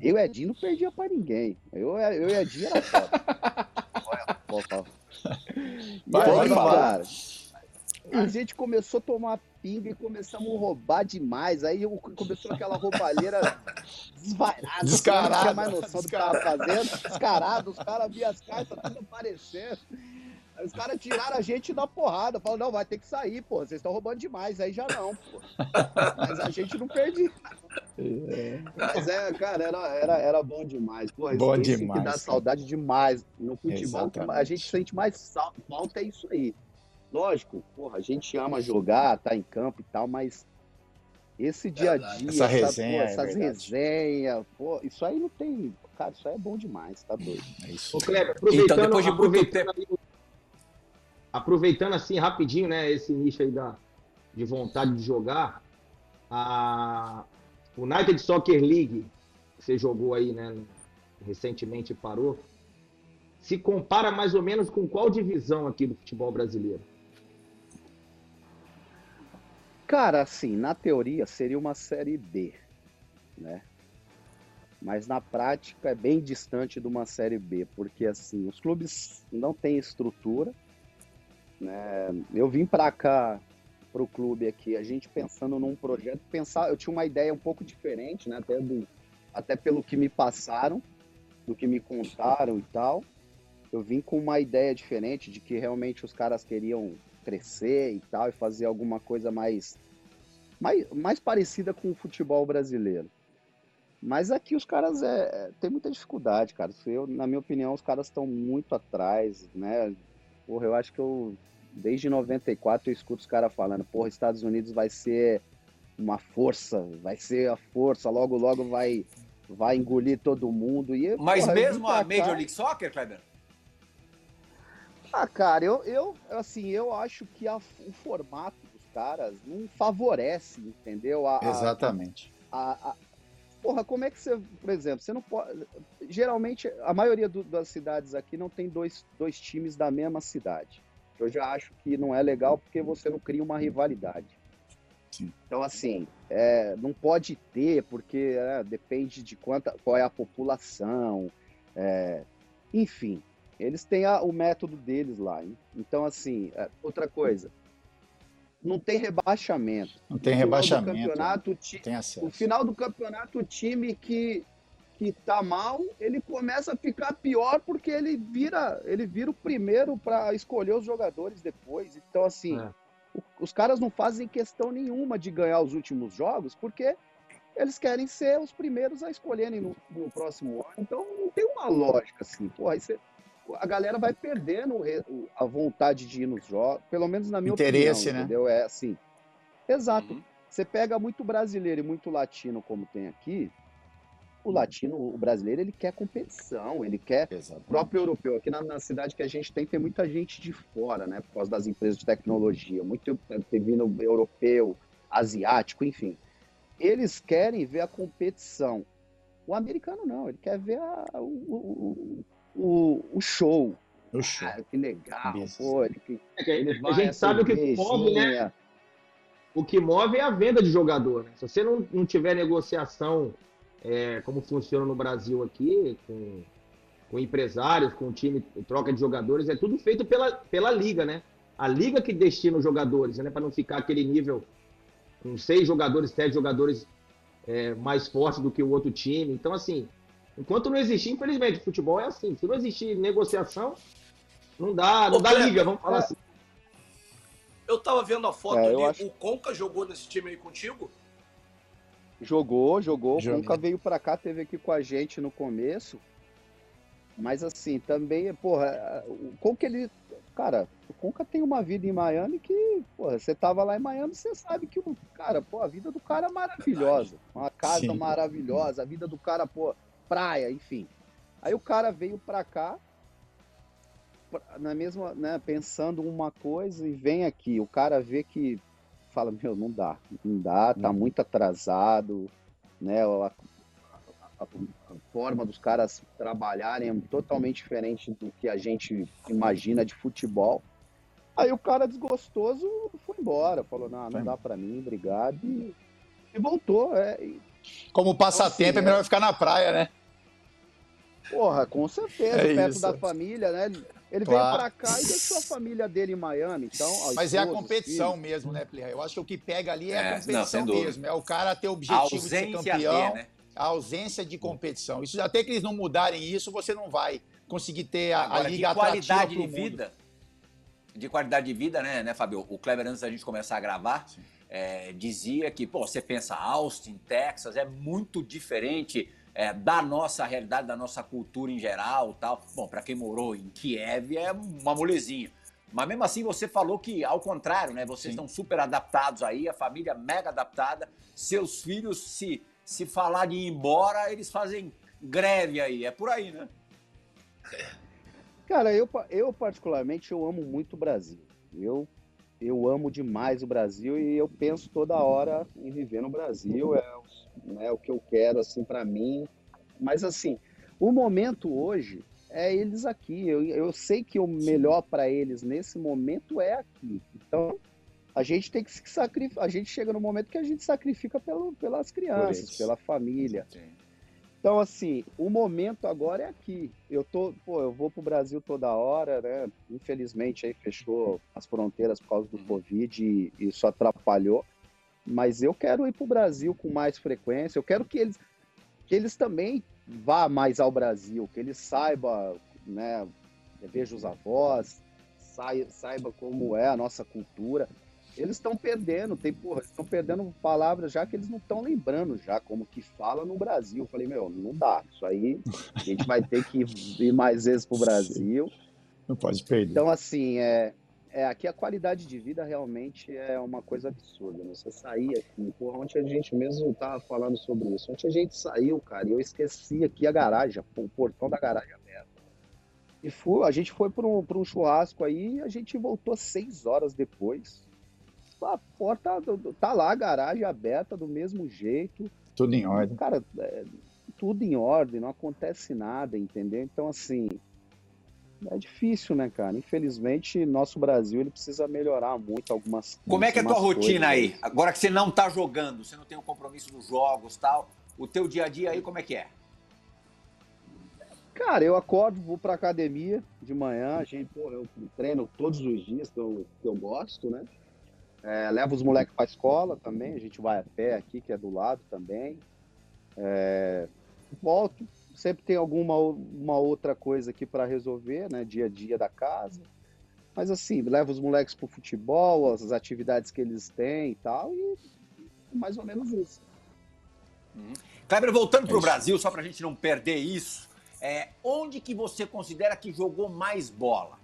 Eu e o Edinho não perdia pra ninguém. Eu, eu e o Edinho era foda. Vai, pode falar. cara, a gente começou a tomar pinga e começamos a roubar demais. Aí começou aquela roubalheira desvairada. Descarada, Não tinha mais noção do que tava fazendo. Descarado, os caras viam as cartas tudo aparecendo. Aí os caras tiraram a gente da porrada. Falaram, não, vai ter que sair, pô. Vocês estão roubando demais. Aí já não, pô. Mas a gente não perdia. Mas é, cara, era, era, era bom demais. Pô, Bom demais, que dá saudade demais. No futebol, que a Exatamente. gente sente mais falta é isso aí. Lógico, porra, a gente ama jogar, tá em campo e tal, mas esse dia a dia, Essa resenha, pô, é essas verdade. resenhas, pô, isso aí não tem. Cara, isso aí é bom demais, tá doido. É isso. Ô, Kleber, aproveitando, Então, depois de aproveitando, aproveitando assim rapidinho, né, esse nicho aí da, de vontade de jogar, a United Soccer League, que você jogou aí, né, recentemente parou, se compara mais ou menos com qual divisão aqui do futebol brasileiro? Cara, assim, na teoria seria uma série B, né? Mas na prática é bem distante de uma série B, porque assim, os clubes não têm estrutura, né? Eu vim pra cá pro clube aqui, a gente pensando num projeto, pensar, eu tinha uma ideia um pouco diferente, né, até do até pelo que me passaram, do que me contaram e tal. Eu vim com uma ideia diferente de que realmente os caras queriam crescer e tal, e fazer alguma coisa mais, mais, mais parecida com o futebol brasileiro. Mas aqui os caras é, é, tem muita dificuldade, cara. Eu, na minha opinião, os caras estão muito atrás, né? Porra, eu acho que eu, desde 94, eu escuto os caras falando, porra, Estados Unidos vai ser uma força, vai ser a força, logo, logo vai, vai engolir todo mundo. E, Mas porra, mesmo a Major cá- League Soccer, Kleber? Ah, cara, eu, eu assim, eu acho que a- o formato dos caras não favorece, entendeu? A, Exatamente. a- a- Porra, como é que você, por exemplo, você não pode. Geralmente, a maioria do- das cidades aqui não tem dois, dois times da mesma cidade. Eu já acho que não é legal porque você não cria uma rivalidade. Sim. Então, assim, é, não pode ter, porque é, depende de quanta, qual é a população. é, enfim, eles têm a- o método deles lá. hein? Então, assim, é, outra coisa. Não tem rebaixamento. Não tem rebaixamento. campeonato, o ti- Tem acesso. no final do campeonato, o time que, que tá mal, ele começa a ficar pior porque ele vira, ele vira o primeiro para escolher os jogadores depois. Então, assim, É. o- os caras não fazem questão nenhuma de ganhar os últimos jogos porque eles querem ser os primeiros a escolherem no, no próximo ano. Então, não tem uma lógica assim. Porra, aí você- a galera vai perdendo o o- a vontade de ir nos jogos, pelo menos na minha Interesse, opinião, né? entendeu? É assim. Exato. Uhum. Você pega muito brasileiro e muito latino, como tem aqui. O latino, o brasileiro, ele quer competição, ele quer. O Exatamente. próprio europeu, aqui na, na cidade que a gente tem, tem muita gente de fora, né? Por causa das empresas de tecnologia. Muito tem vindo europeu, asiático, enfim. Eles querem ver a competição. O americano não, ele quer ver a- o, o, o, o show. O show. Ah, que legal, pô, ele, que- a gente sabe o que move, né? O que move é a venda de jogador. né? Se você não, não tiver negociação é, como funciona no Brasil aqui, com, com empresários, com time, troca de jogadores, é tudo feito pela, pela liga, né? A liga que destina os jogadores, né? Para não ficar aquele nível com seis jogadores, sete jogadores é, mais fortes do que o outro time. Então, assim, enquanto não existir, infelizmente, o futebol é assim. Se não existir negociação, não dá, não Ô, dá liga, vamos falar é. assim. Eu tava vendo a foto É, ali, acho- o Conca jogou nesse time aí contigo? Jogou, jogou. Joguei. O Conca veio pra cá, teve aqui com a gente no começo. Mas assim, também, porra, o Conca ele. Cara, o Conca tem uma vida em Miami que, porra, você tava lá em Miami, você sabe que o cara, pô, a vida do cara é maravilhosa. Uma casa Sim. maravilhosa, a vida do cara, pô, praia, enfim. Aí o cara veio pra cá, na mesma, né, pensando uma coisa e vem aqui. O cara vê que fala, meu, não dá, não dá, tá muito atrasado, né? A, a- a forma dos caras trabalharem é totalmente diferente do que a gente imagina de futebol. Aí o cara desgostoso foi embora, falou, não, não dá pra mim, obrigado. E, e voltou, é. e- Como passatempo, é melhor ficar na praia, né? Porra, com certeza, É perto isso. da família, né? Ele Claro. veio pra cá e deixou a família dele em Miami, então... a Mas é a competição filhos. mesmo, né, Plirra? Eu acho que o que pega ali é, É, a não, competição dúvida. mesmo. É o cara ter o A objetivo de ser ausência campeão, de, né? a ausência de competição. Isso até que eles não mudarem isso, você não vai conseguir ter a, a Agora, liga de qualidade atrativa de vida, de qualidade de vida, né, né, Fabio? O Kleber, antes da gente começar a gravar, é, dizia que, pô, você pensa Austin, Texas, é muito diferente é, da nossa realidade, da nossa cultura em geral tal. Bom, para quem morou em Kiev é uma molezinha. Mas mesmo assim você falou que, ao contrário, né? Vocês Sim. estão super adaptados aí, a família mega adaptada. Seus filhos, se, se falar de ir embora, eles fazem greve aí. É por aí, né? Cara, eu, eu particularmente eu amo muito o Brasil. Eu, eu amo demais o Brasil e eu penso toda hora em viver no Brasil. É, o- né, o que eu quero, assim, para mim. Mas, assim, o momento hoje é eles aqui. Eu, eu sei que o melhor para eles nesse momento é aqui. Então, a gente tem que se sacrificar. A gente chega no momento que a gente sacrifica pelo, pelas crianças, pela família. Então, assim, o momento agora é aqui. Eu tô, pô, eu vou pro Brasil toda hora, né? Infelizmente aí fechou as fronteiras por causa do Covid e isso atrapalhou. Mas eu quero ir pro Brasil com mais frequência. Eu quero que eles, que eles também vá mais ao Brasil, que eles saibam, né? Veja os avós, sai- saiba como é a nossa cultura. Eles estão perdendo, tem, porra, estão perdendo palavras já que eles não estão lembrando já como que fala no Brasil. Eu falei, meu, não dá. Isso aí a gente vai ter que ir mais vezes pro Brasil. Não pode perder. Então, assim, é, é, aqui a qualidade de vida realmente é uma coisa absurda. Né? Você sair aqui, porra, ontem a gente mesmo tava falando sobre isso. Ontem a gente saiu, cara, e eu esqueci aqui a garagem, o portão da garagem aberto. E fui, a gente foi para um, pra um churrasco aí e a gente voltou seis horas depois. A porta tá lá, a garagem aberta do mesmo jeito. Tudo em ordem. Cara, é, tudo em ordem, não acontece nada, entendeu? Então, assim, é difícil, né, cara? Infelizmente, nosso Brasil ele precisa melhorar muito algumas Como é que é a tua rotina aí? Agora que você não tá jogando, você não tem o compromisso dos jogos tal, o teu dia a dia aí como é que é? Cara, eu acordo, vou pra academia de manhã, a gente, pô, eu treino todos os dias que eu, que eu gosto, né? É, levo os moleques pra escola também, a gente vai a pé aqui, que é do lado também. É, volto, sempre tem alguma uma outra coisa aqui para resolver, né? Dia a dia da casa. Mas assim, levo os moleques pro futebol, as atividades que eles têm e tal, e mais ou menos isso. Kleber, voltando pro isso. Brasil, só pra gente não perder isso, é, onde que você considera que jogou mais bola?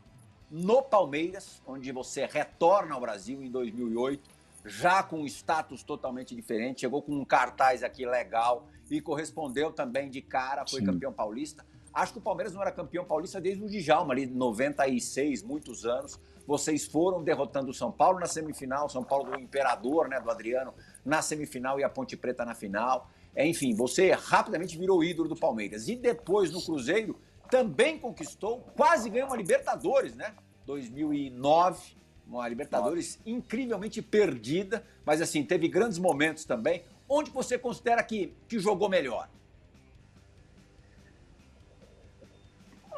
No Palmeiras, onde você retorna ao Brasil em 2008, já com um status totalmente diferente, chegou com um cartaz aqui legal e correspondeu também de cara, foi Sim. campeão paulista. Acho que o Palmeiras não era campeão paulista desde o Djalma, ali 96, muitos anos. Vocês foram derrotando o São Paulo na semifinal, São Paulo do Imperador, né, do Adriano, na semifinal e a Ponte Preta na final. É, Enfim, você rapidamente virou ídolo do Palmeiras. E depois no Cruzeiro também conquistou, quase ganhou uma Libertadores, né? 2009, uma Libertadores incrivelmente perdida, mas assim, teve grandes momentos também. Onde você considera que, que jogou melhor?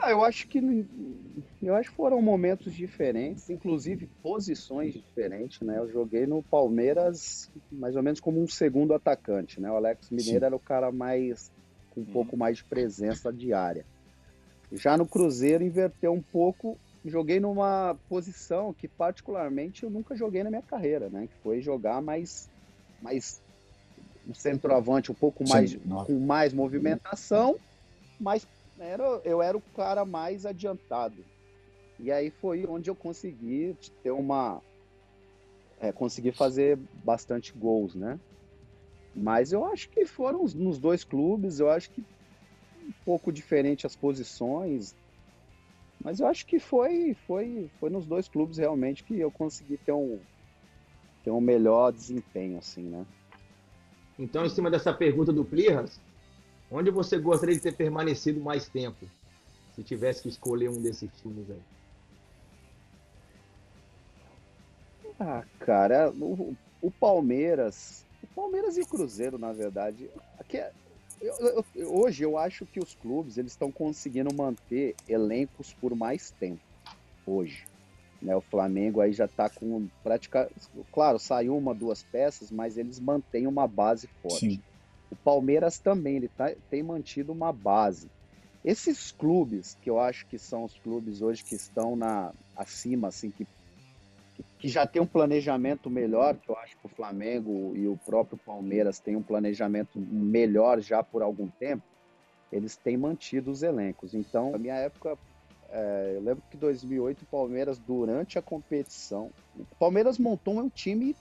Ah, eu acho que eu acho que foram momentos diferentes, inclusive posições diferentes, né? Eu joguei no Palmeiras mais ou menos como um segundo atacante, né? O Alex Mineiro Sim. era o cara mais com um pouco mais de presença diária. Já no Cruzeiro inverteu um pouco, joguei numa posição que particularmente eu nunca joguei na minha carreira, né? Que foi jogar mais mais um centroavante um pouco mais Sim, com mais movimentação, mas era, eu era o cara mais adiantado. E aí foi onde eu consegui ter uma. É, consegui fazer bastante gols, né? Mas eu acho que foram os- nos dois clubes, eu acho que um pouco diferente as posições. Mas eu acho que foi, foi, foi nos dois clubes realmente que eu consegui ter um, ter um melhor desempenho, assim, né? Então, em cima dessa pergunta do Plirras, onde você gostaria de ter permanecido mais tempo? Se tivesse que escolher um desses times aí. Ah, cara, o, o Palmeiras, o Palmeiras e o Cruzeiro, na verdade, aqui é- eu, eu, hoje eu acho que os clubes eles estão conseguindo manter elencos por mais tempo. Hoje. Né, o Flamengo aí já está com prática. Claro, saiu uma, duas peças, mas eles mantêm uma base forte. Sim. O Palmeiras também ele tá, tem mantido uma base. Esses clubes, que eu acho que são os clubes hoje que estão na acima, assim, que, que já tem um planejamento melhor, que eu acho que o Flamengo e o próprio Palmeiras têm um planejamento melhor já por algum tempo, eles têm mantido os elencos. Então, na minha época, é, eu lembro que em 2008 o Palmeiras, durante a competição, o Palmeiras montou um time,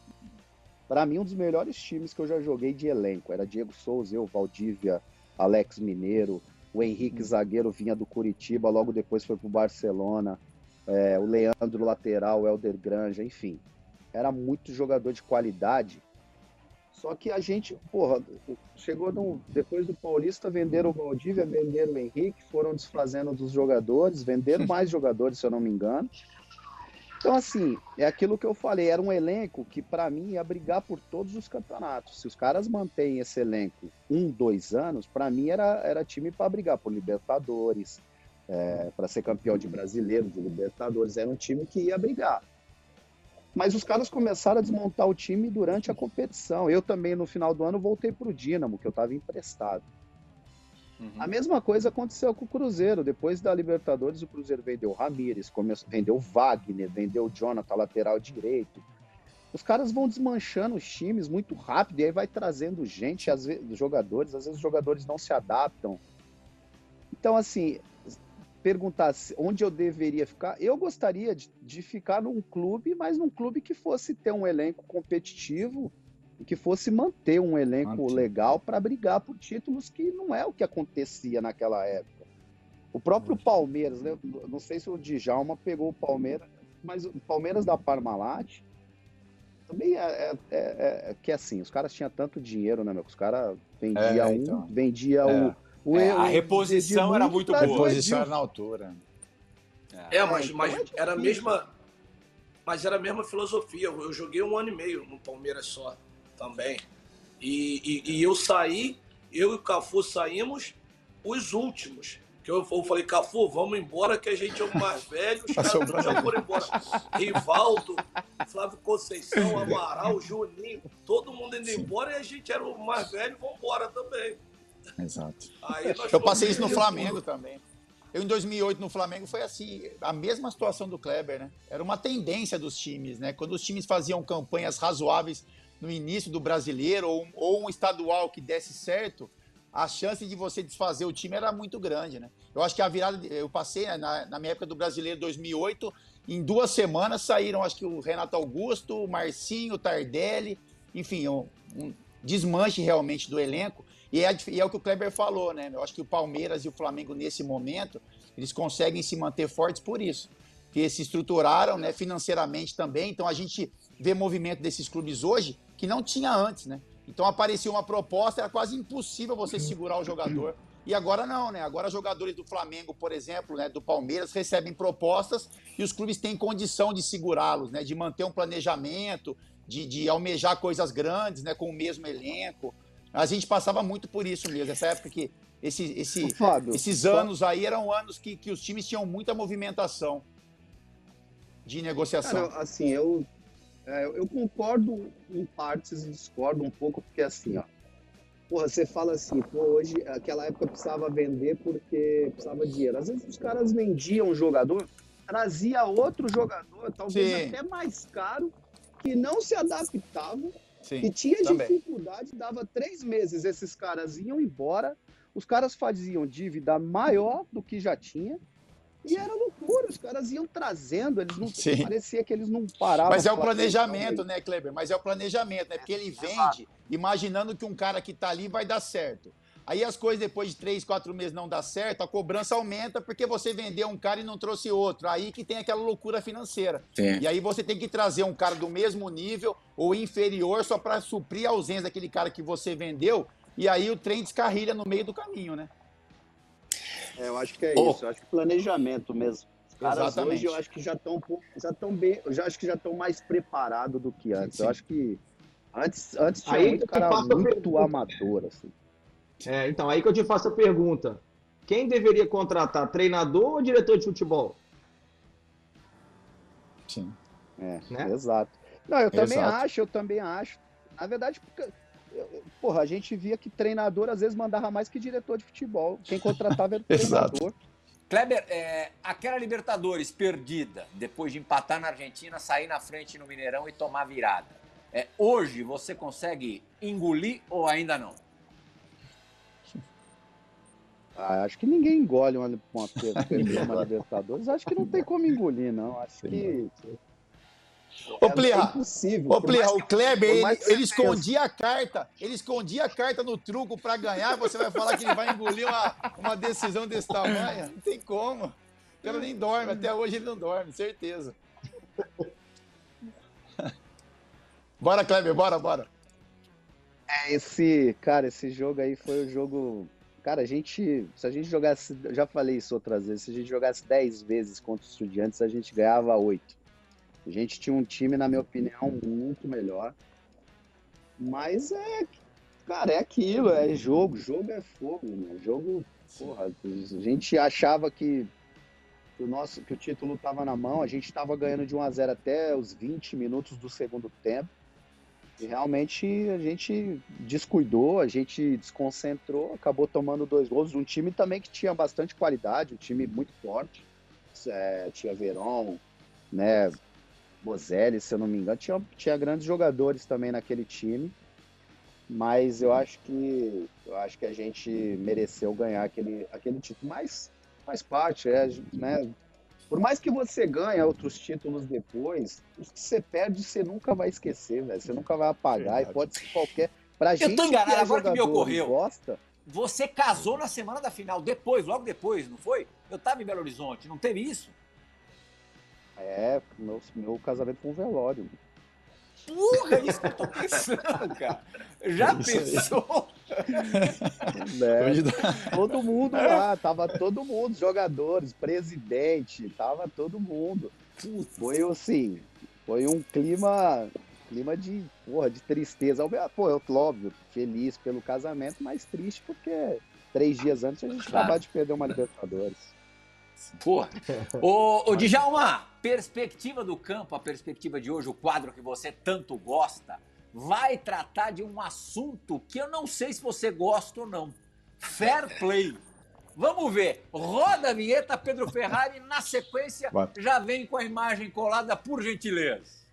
para mim, um dos melhores times que eu já joguei de elenco. Era Diego Souza, eu, Valdívia, Alex Mineiro, o Henrique hum. zagueiro vinha do Curitiba, logo depois foi para o Barcelona. É, o Leandro lateral, o Helder Granja, enfim. Era muito jogador de qualidade. Só que a gente, porra, chegou no, depois do Paulista, venderam o Valdívia, venderam o Henrique, foram desfazendo dos jogadores, venderam mais jogadores, se eu não me engano. Então, assim, é aquilo que eu falei, era um elenco que, para mim, ia brigar por todos os campeonatos. Se os caras mantêm esse elenco um, dois anos, para mim era, era time para brigar por Libertadores, é, para ser campeão de brasileiro, de Libertadores. Era um time que ia brigar. Mas os caras começaram a desmontar o time durante a competição. Eu também, no final do ano, voltei para o Dínamo, que eu estava emprestado. Uhum. A mesma coisa aconteceu com o Cruzeiro. Depois da Libertadores, o Cruzeiro vendeu o Ramires, começou, vendeu o Wagner, vendeu o Jonathan, lateral direito. Os caras vão desmanchando os times muito rápido e aí vai trazendo gente, às vezes, jogadores, às vezes os jogadores não se adaptam. Então, assim, perguntar onde eu deveria ficar, eu gostaria de, de ficar num clube, mas num clube que fosse ter um elenco competitivo, e que fosse manter um elenco legal para brigar por títulos que não é o que acontecia naquela época. O próprio Palmeiras, né? não sei se o Djalma pegou o Palmeiras, mas o Palmeiras da Parmalat também é, é, é, é, que assim, os caras tinham tanto dinheiro, né, meu? Os caras vendiam é, então. um, vendia é. o, o, é, A reposição era muito boa. A reposição era na altura. É, mas, então mas era a mesma. Mas era a mesma filosofia. Eu joguei um ano e meio no Palmeiras só também. E, e, e, eu saí, eu e o Cafu saímos os últimos. Que eu, eu falei, Cafu, vamos embora que a gente é o mais velho, os caras já foram embora. Rivaldo, Flávio Conceição, Amaral, Juninho, todo mundo indo Sim. embora e a gente era o mais velho, vamos embora também. Exato. eu passei isso no Flamengo também. Eu, em 2008, no Flamengo, foi assim, a mesma situação do Kleber, né? Era uma tendência dos times, né? Quando os times faziam campanhas razoáveis no início do brasileiro ou, ou um estadual que desse certo, a chance de você desfazer o time era muito grande, né? Eu acho que a virada, eu passei né, na, na minha época do brasileiro 2008, em duas semanas saíram, acho que o Renato Augusto, o Marcinho, o Tardelli, enfim, um, um desmanche realmente do elenco. E é, e é, o que o Kleber falou, né? Eu acho que o Palmeiras e o Flamengo, nesse momento, eles conseguem se manter fortes por isso. Que se estruturaram né, financeiramente também. Então a gente vê movimento desses clubes hoje que não tinha antes, né? Então aparecia uma proposta, era quase impossível você segurar o jogador. E agora não, né? Agora jogadores do Flamengo, por exemplo, né, do Palmeiras, recebem propostas e os clubes têm condição de segurá-los, né? De manter um planejamento, de, de almejar coisas grandes, né? Com o mesmo elenco. A gente passava muito por isso mesmo, essa época que esse, esse, Fábio, esses anos aí eram anos que, que os times tinham muita movimentação de negociação. Cara, assim, eu é, eu concordo em partes e discordo um pouco, porque assim, ó. Porra, você fala assim, pô, hoje, aquela época precisava vender porque precisava de dinheiro. Às vezes os caras vendiam um jogador, trazia outro jogador, talvez Sim. até mais caro, que não se adaptava, Sim, que tinha também. dificuldade, dava três meses, esses caras iam embora, os caras faziam dívida maior do que já tinha, e era loucura, os caras iam trazendo, eles não Sim. parecia que eles não paravam. Mas é o planejamento, né, Kleber? Mas é o planejamento, né? Porque ele vende imaginando que um cara que tá ali vai dar certo. Aí as coisas depois de três, quatro meses não dá certo, a cobrança aumenta porque você vendeu um cara e não trouxe outro. Aí que tem aquela loucura financeira. Sim. E aí você tem que trazer um cara do mesmo nível ou inferior só para suprir a ausência daquele cara que você vendeu. E aí o trem descarrilha no meio do caminho, né? É, eu acho que é oh. isso. Eu acho que planejamento mesmo. Os caras Exatamente. hoje eu acho que já estão já estão bem, eu já acho que já estão mais preparados do que antes. Sim, sim. Eu acho que antes antes tinha Aí, muito cara muito amador assim. É, então, aí que eu te faço a pergunta. Quem deveria contratar, treinador ou diretor de futebol? Sim. É, Né? exato. Não, eu também Exato. acho, eu também acho. Na verdade, porque, eu- eu- porra, a gente via que treinador às vezes mandava mais que diretor de futebol. Quem contratava era o treinador. Kleber, é, aquela Libertadores perdida, depois de empatar na Argentina, sair na frente no Mineirão e tomar virada. É, hoje você consegue engolir ou ainda não? Ah, acho que ninguém engole uma, uma, uma Libertadores. Acho que não tem como engolir, não. Acho que. Ô, é, Plirra, é impossível. Ô, Plirra, o Kleber, ele, ele escondia a carta. Ele escondia a carta no truco pra ganhar. Você vai falar que ele vai engolir uma, uma decisão desse tamanho? Não tem como. O cara nem dorme. Até hoje ele não dorme, certeza. Bora, Kleber, bora, bora. É, Esse, cara, esse jogo aí foi o jogo. Cara, a gente. Se a gente jogasse. Já falei isso outras vezes. Se a gente jogasse 10 vezes contra os estudiantes, a gente ganhava 8. A gente tinha um time, na minha opinião, muito melhor. Mas é. Cara, é aquilo, é jogo. Jogo é fogo, né? Jogo. Porra, a gente achava que, que o nosso que o título estava na mão, a gente estava ganhando de 1 a 0 até os 20 minutos do segundo tempo. E realmente a gente descuidou, a gente desconcentrou, acabou tomando dois gols. Um time também que tinha bastante qualidade, um time muito forte. É, tinha Verón, né? Bozelli, se eu não me engano, tinha, tinha grandes jogadores também naquele time. Mas eu acho que eu acho que a gente mereceu ganhar aquele, aquele título. Mas faz parte, é, né? Por mais que você ganhe outros títulos depois, os que você perde você nunca vai esquecer, velho. Você nunca vai apagar Verdade. e pode ser qualquer. Pra gente tô enganado, que é agora que me ocorreu. Gosta, Você casou na semana da final, depois, logo depois, não foi? Eu tava em Belo Horizonte, não teve isso? é, meu, meu casamento foi um velório. Porra, é isso que eu tô pensando, cara. Já aí. pensou? Né? Todo mundo lá, tava todo mundo, jogadores, presidente, tava todo mundo. Foi assim, foi um clima, clima de, porra, de tristeza. Pô, eu, óbvio, feliz pelo casamento, mas triste porque três dias antes a gente Claro. acabou de perder uma Libertadores. Porra. Ô, ô Djalma, perspectiva do campo, a perspectiva de hoje, o quadro que você tanto gosta, vai tratar de um assunto que eu não sei se você gosta ou não. Fair play. Vamos ver. Roda a vinheta, Pedro Ferrari. Na sequência, já vem com a imagem colada, por gentileza.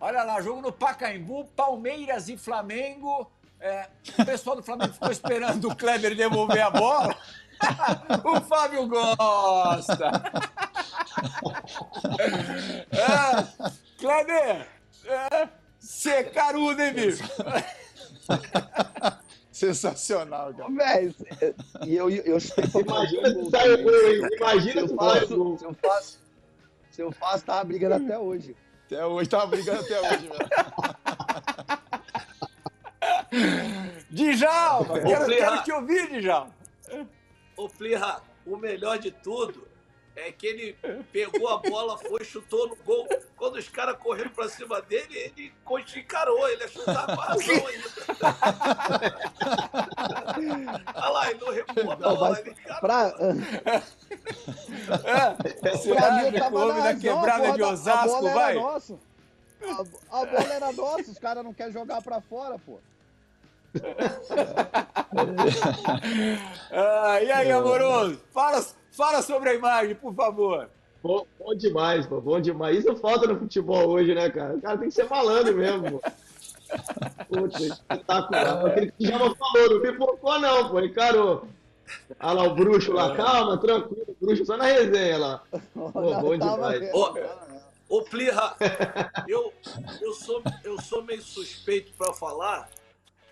Olha lá, jogo no Pacaembu, Palmeiras e Flamengo. É, o pessoal do Flamengo ficou esperando o Kleber devolver a bola. o Fábio gosta. É, Kleber, é, você carudo, hein, bicho? Sensacional, cara. Véi, e eu, eu pra fazer Imagina se gol sai o também. gol, hein? Se Imagina eu se o faço, gol. se eu faço, se eu faço, tava brigando até hoje. Até hoje, tava brigando até hoje, velho. Djalma, Ô, quero, quero te ouvir, Djalma. Ô, Plirra, o melhor de tudo é que ele pegou a bola, foi, chutou no gol. Quando os caras correram pra cima dele, ele encarou, ele achou que tava a razão ainda. Olha lá, ele não recuou na Não, hora, mas ele encarou. Pra, É, você pra mim, que homem na da razão, quebrada porra, de da- A Osasco bola vai? era nossa. A, a bola era nossa, os caras não querem jogar pra fora, pô. Ah, e aí, amoroso? Fala, fala sobre a imagem, por favor. Bom, bom demais, pô, bom demais. Isso falta no futebol hoje, né, cara? O cara tem que ser malandro mesmo, pô. Puta, espetacular. Aquele que já não falou, não pipocou não, pô, encarou. Olha lá o bruxo lá, calma, tranquilo, o bruxo só na resenha lá. Pô, bom demais. Ô. Ô, Plirra, eu, eu, sou, eu sou meio suspeito para falar,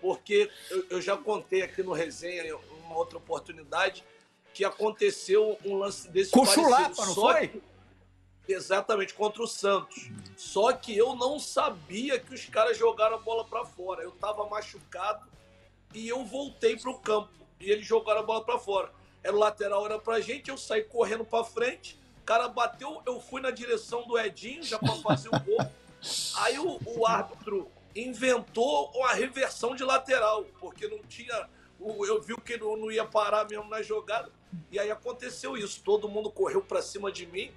porque eu, eu já contei aqui no resenha, em uma outra oportunidade, que aconteceu um lance desse Com Chulapa, não foi? que- exatamente, contra o Santos. Só que eu não sabia que os caras jogaram a bola para fora. Eu estava machucado e eu voltei para o campo. E eles jogaram a bola para fora. Era o lateral, era pra gente, eu saí correndo para frente. O cara bateu, eu fui na direção do Edinho, já para fazer o gol. Aí o, o árbitro inventou uma reversão de lateral, porque não tinha. Eu vi que não, não ia parar mesmo na jogada. E aí aconteceu isso. Todo mundo correu pra cima de mim.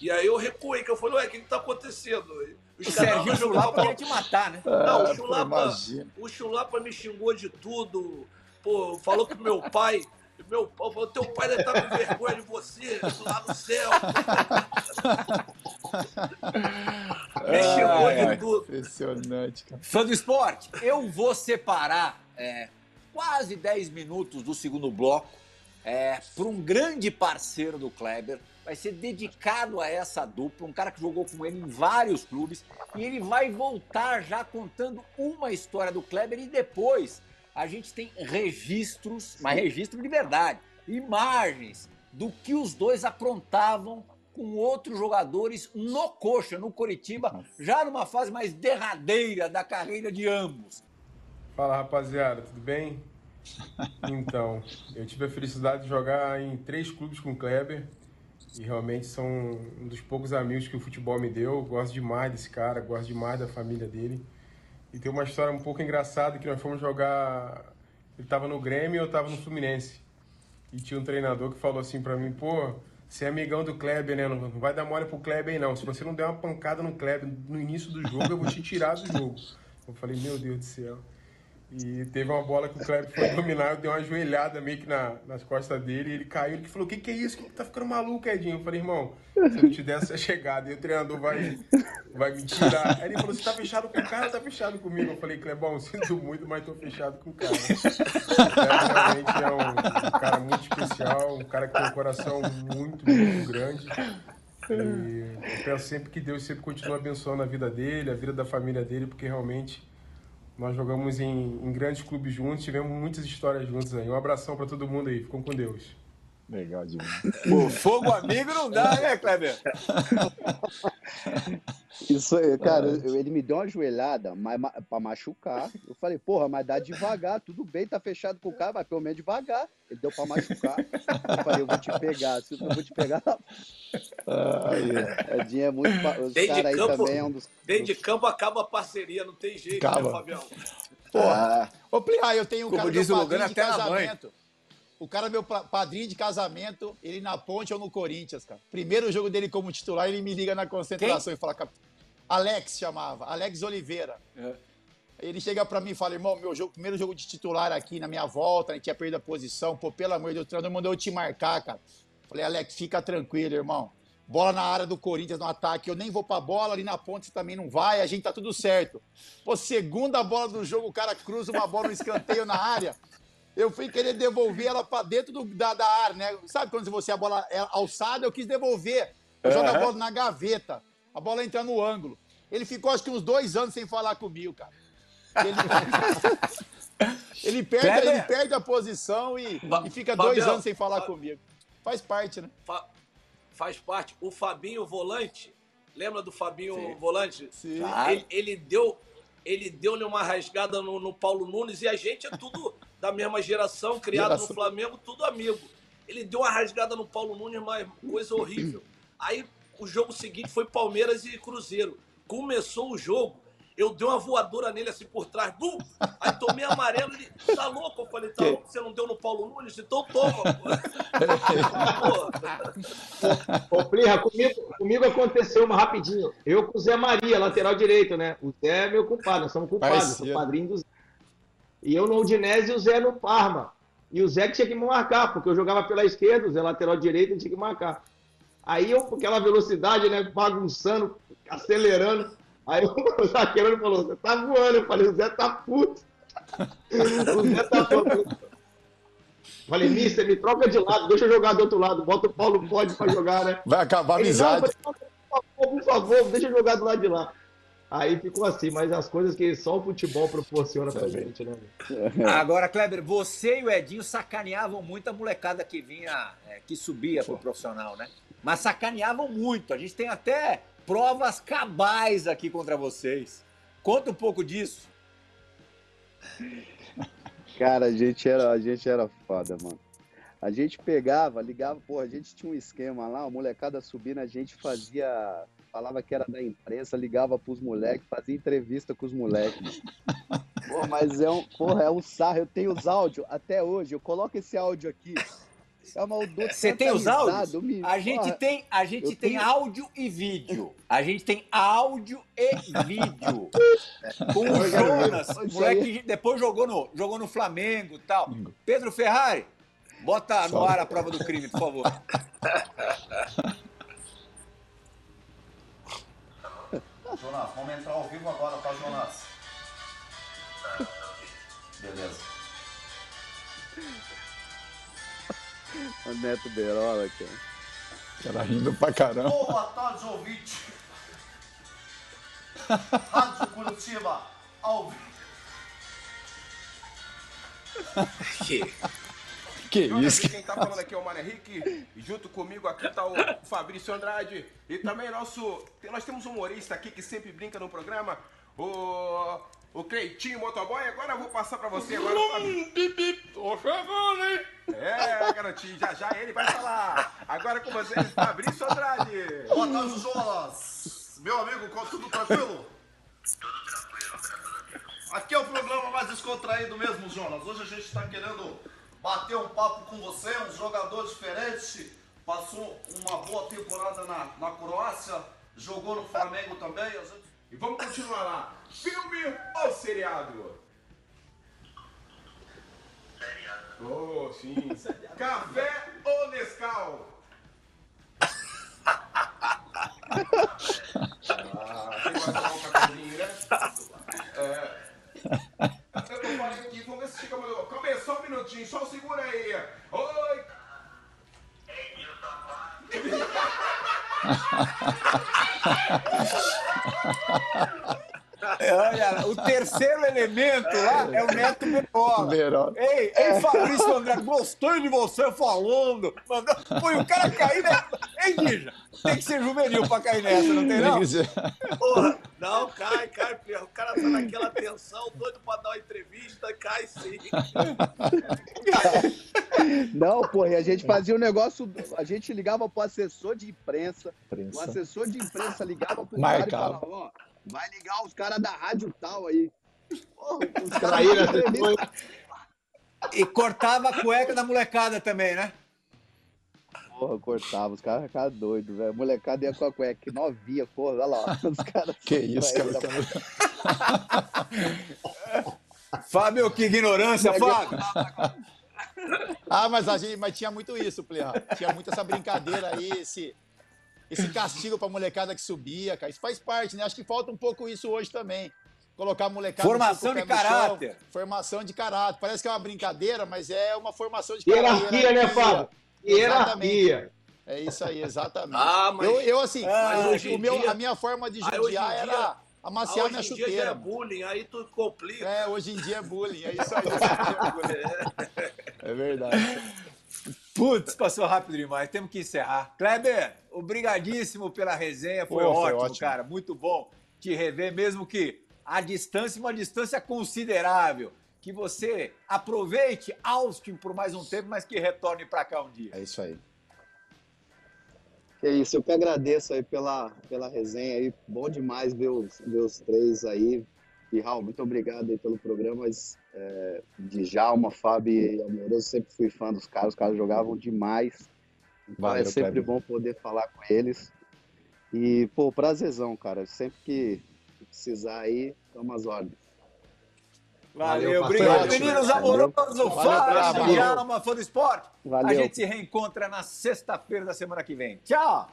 E aí eu recuei, que eu falei, ué, o que, que tá acontecendo? Os o Serginho Chulapa queria te matar, né? Não, o Chulapa, o Chulapa me xingou de tudo. Pô, falou que meu pai. Meu, teu pai deve estar com vergonha de você lá no céu. me xingou Ai, de ai, tudo. Impressionante, cara. Fã do esporte, eu vou separar é, quase 10 minutos do segundo bloco é, para um grande parceiro do Kleber. Vai ser dedicado a essa dupla, um cara que jogou com ele em vários clubes. E ele vai voltar já contando uma história do Kleber e depois a gente tem registros, mas registro de verdade, imagens do que os dois aprontavam com outros jogadores no Coxa, no Coritiba, já numa fase mais derradeira da carreira de ambos. Fala rapaziada, tudo bem? Então, eu tive a felicidade de jogar em três clubes com o Kleber e realmente são um dos poucos amigos que o futebol me deu. Gosto demais desse cara, gosto demais da família dele. E tem uma história um pouco engraçada que nós fomos jogar. Ele estava no Grêmio e eu estava no Fluminense. E tinha um treinador que falou assim para mim: pô, você é amigão do Kleber, né? Não vai dar mole pro Kleber não. Se você não der uma pancada no Kleber no início do jogo, eu vou te tirar do jogo. Eu falei: meu Deus do céu. E teve uma bola que o Kleber foi dominar, eu dei uma joelhada meio que na, nas costas dele, e ele caiu, ele falou, o que, que é isso? Que tá ficando maluco, Edinho? Eu falei, irmão, se eu não te der essa chegada, e o treinador vai, vai me tirar. Aí ele falou, você tá fechado com o cara ou tá fechado comigo? Eu falei, Clebão, sinto muito, mas tô fechado com o cara. O Kleber realmente é um, um cara muito especial, um cara que tem um coração muito, muito grande. E eu peço sempre que Deus sempre continue abençoando a vida dele, a vida da família dele, porque realmente nós jogamos em, em grandes clubes juntos, tivemos muitas histórias juntos aí. Um abração para todo mundo aí, ficam com Deus. Legal demais. Pô, fogo amigo não dá, né, Kleber? Isso, aí, cara, eu- ele me deu uma joelhada mas, pra machucar. Eu falei, porra, mas dá devagar, tudo bem, tá fechado com o cara, mas pelo menos devagar. Ele deu pra machucar. Eu falei, eu vou te pegar, se eu vou te pegar. Edinho é muito. Os Dentro de caras aí campo- também é um dos. Dentro de campo acaba a parceria, não tem jeito, Acaba. né, Fabião? Porra. Ô, Plihá, eu tenho um Como cara diz o Lugano, até a mãe. O cara é meu pa- padrinho de casamento, ele na ponte ou no Corinthians, cara. Primeiro jogo dele como titular, ele me liga na concentração e fala, "Cap- Alex chamava, Alex Oliveira. É. Ele chega pra mim e fala, irmão, meu jogo, primeiro jogo de titular aqui na minha volta, a gente tinha perdido a posição, pô, pelo amor de Deus, o treinador mandou eu te marcar, cara. Falei, Alex, fica tranquilo, irmão. Bola na área do Corinthians no ataque, eu nem vou pra bola, ali na ponte você também não vai, a gente tá tudo certo. Pô, segunda bola do jogo, o cara cruza uma bola no escanteio na área. Eu fui querer devolver ela pra dentro do- da, da área, né? Sabe quando você a bola é alçada, eu quis devolver. Eu jogo a bola na gaveta. A bola entra no ângulo. Ele ficou acho que uns dois anos sem falar comigo, cara. Ele, ele perde, ele perde a posição e, e fica dois anos sem falar Fa- comigo. Faz parte, né? Fa- faz parte. O Fabinho Volante, lembra do Fabinho Sim. Volante? Sim. Ele, ele deu ele deu-lhe uma rasgada no, no Paulo Nunes e a gente é tudo da mesma geração, criado Geração. no Flamengo, tudo amigo. Ele deu uma rasgada no Paulo Nunes, mas coisa horrível. Aí o jogo seguinte foi Palmeiras e Cruzeiro. Começou o jogo, eu dei uma voadora nele assim por trás, bum! Aí tomei amarelo, ele tá louco? Eu falei, tá Que? louco? Você não deu no Paulo Nunes? Então toma, pô. Pô, Ô, Plirra, comigo, comigo aconteceu uma rapidinho. Eu com o Zé Maria, lateral direito, né? O Zé é meu compadre, nós somos compadres, sou Parceiro. padrinho do Zé. E eu no Udinese e o Zé no Parma. E o Zé que tinha que me marcar, porque eu jogava pela esquerda, o Zé lateral direito, ele tinha que marcar. Aí eu, com aquela velocidade, né, bagunçando, acelerando, aí o zagueiro falou, você tá voando. Eu falei, o Zé tá puto. o Zé tá puto. Falei, mister, me troca de lado, deixa eu jogar do outro lado, bota o Paulo Pode pra jogar, né? Vai acabar a Ele, amizade. não, por favor, por favor, deixa eu jogar do lado de lá. Aí ficou assim, mas as coisas que só o futebol proporciona pra gente, né? Agora, Kleber, você e o Edinho sacaneavam muito a molecada que vinha, é, que subia pro profissional, né? Mas sacaneavam muito. A gente tem até provas cabais aqui contra vocês. Conta um pouco disso. Cara, a gente era, a gente era foda, mano. A gente pegava, ligava, pô, a gente tinha um esquema lá, a molecada subindo, a gente fazia falava que era da imprensa, ligava pros moleques, fazia entrevista com os moleques. Pô, mas é um, porra, é um sarro. Eu tenho os áudios até hoje. Eu coloco esse áudio aqui. É uma, Você tem os áudios? Me... A gente porra, tem, a gente tem tenho... áudio e vídeo. A gente tem áudio e vídeo. Com o Jonas, moleque que depois jogou no, jogou no Flamengo e tal. Pedro Ferrari, bota no ar a prova do crime, por favor. Jonas, vamos entrar ao vivo agora, tá, Jonas? Beleza. O Neto Berola, cara. Cara rindo pra caramba. Boa tarde, ouvinte. Rádio Curitiba, ao vivo. Que? Isso? Quem tá falando aqui é o Mano Henrique. E junto comigo aqui tá o Fabrício Andrade. E também nosso. Nós temos um humorista aqui que sempre brinca no programa. O. O Cleitinho Motoboy. Agora eu vou passar pra você agora, Fabrício. Tô chegando, hein? É, garotinho. Já já ele vai falar. Agora com vocês, Fabrício Andrade. Boa tarde, Jonas. Meu amigo, tudo tranquilo? Tudo tranquilo, Aqui é o programa mais descontraído mesmo, Jonas. Hoje a gente está querendo bater um papo com você, um jogador diferente, passou uma boa temporada na, na Croácia, jogou no Flamengo também. Gente... E vamos continuar lá. Filme ou seriado? Seriado. Oh, sim. Café ou Nescau? ah, tem mais um cafezinho, né? É. Eu falei aqui, vamos ver se fica Começou um minutinho, só segura aí. Oi! Olha, o terceiro elemento lá é o Neto Berola. Ei, ei, Fabrício André, gostei de você falando. Mandou, foi o cara cair nessa. Ei, Guija, tem que ser juvenil pra cair nessa, não tem não? Porra, não, cai, cai, o cara tá naquela tensão, doido pra dar uma entrevista, cai sim. Não, porra, e a gente fazia um negócio, a gente ligava pro assessor de imprensa, imprensa. o assessor de imprensa ligava pro Marcava. cara e falava, ó, vai ligar os caras da rádio tal aí. Porra, os caras E cortava a cueca da molecada também, né? Porra, cortava, os caras ficavam doidos, velho. A molecada ia com a cueca novinha, porra, olha lá. Os caras que isso, cara. Fábio, que ignorância, Fábio! Ah, mas a gente mas tinha muito isso, Plea. Tinha muito essa brincadeira aí, esse, esse castigo pra molecada que subia, cara. Isso faz parte, né? Acho que falta um pouco isso hoje também. Colocar a molecada. Formação de caráter. Chão, formação de caráter. Parece que é uma brincadeira, mas é uma formação de caráter. Hierarquia, né, Fábio? Hierarquia. É isso aí, exatamente. Ah, mas... eu, eu, assim, ah, o meu, dia... a minha forma de judiar era amaciar minha chuteira. Hoje em dia é bullying, aí tu complica. É, hoje em dia é bullying, é isso aí. é verdade. Putz, passou rápido demais, temos que encerrar. Kleber, obrigadíssimo pela resenha, foi, Pô, ótimo, foi ótimo, cara, muito bom te rever, mesmo que a distância, uma distância considerável. Que você aproveite Austin por mais um tempo, mas que retorne para cá um dia. É isso aí. É isso, eu que agradeço aí pela, pela resenha aí. Bom demais ver os, ver os três aí. E Raul, muito obrigado aí pelo programa. Mas, é, de Jalma, Fábio e Amoroso, sempre fui fã dos caras, os caras jogavam demais. Então Valeu, é sempre Kleber. bom poder falar com eles. E, pô, prazerzão, cara. Sempre que precisar aí, tamo às ordens. Valeu, obrigado, meninos amorosos, fã de alma, fã do esporte. Valeu. A gente se reencontra na sexta-feira da semana que vem. Tchau!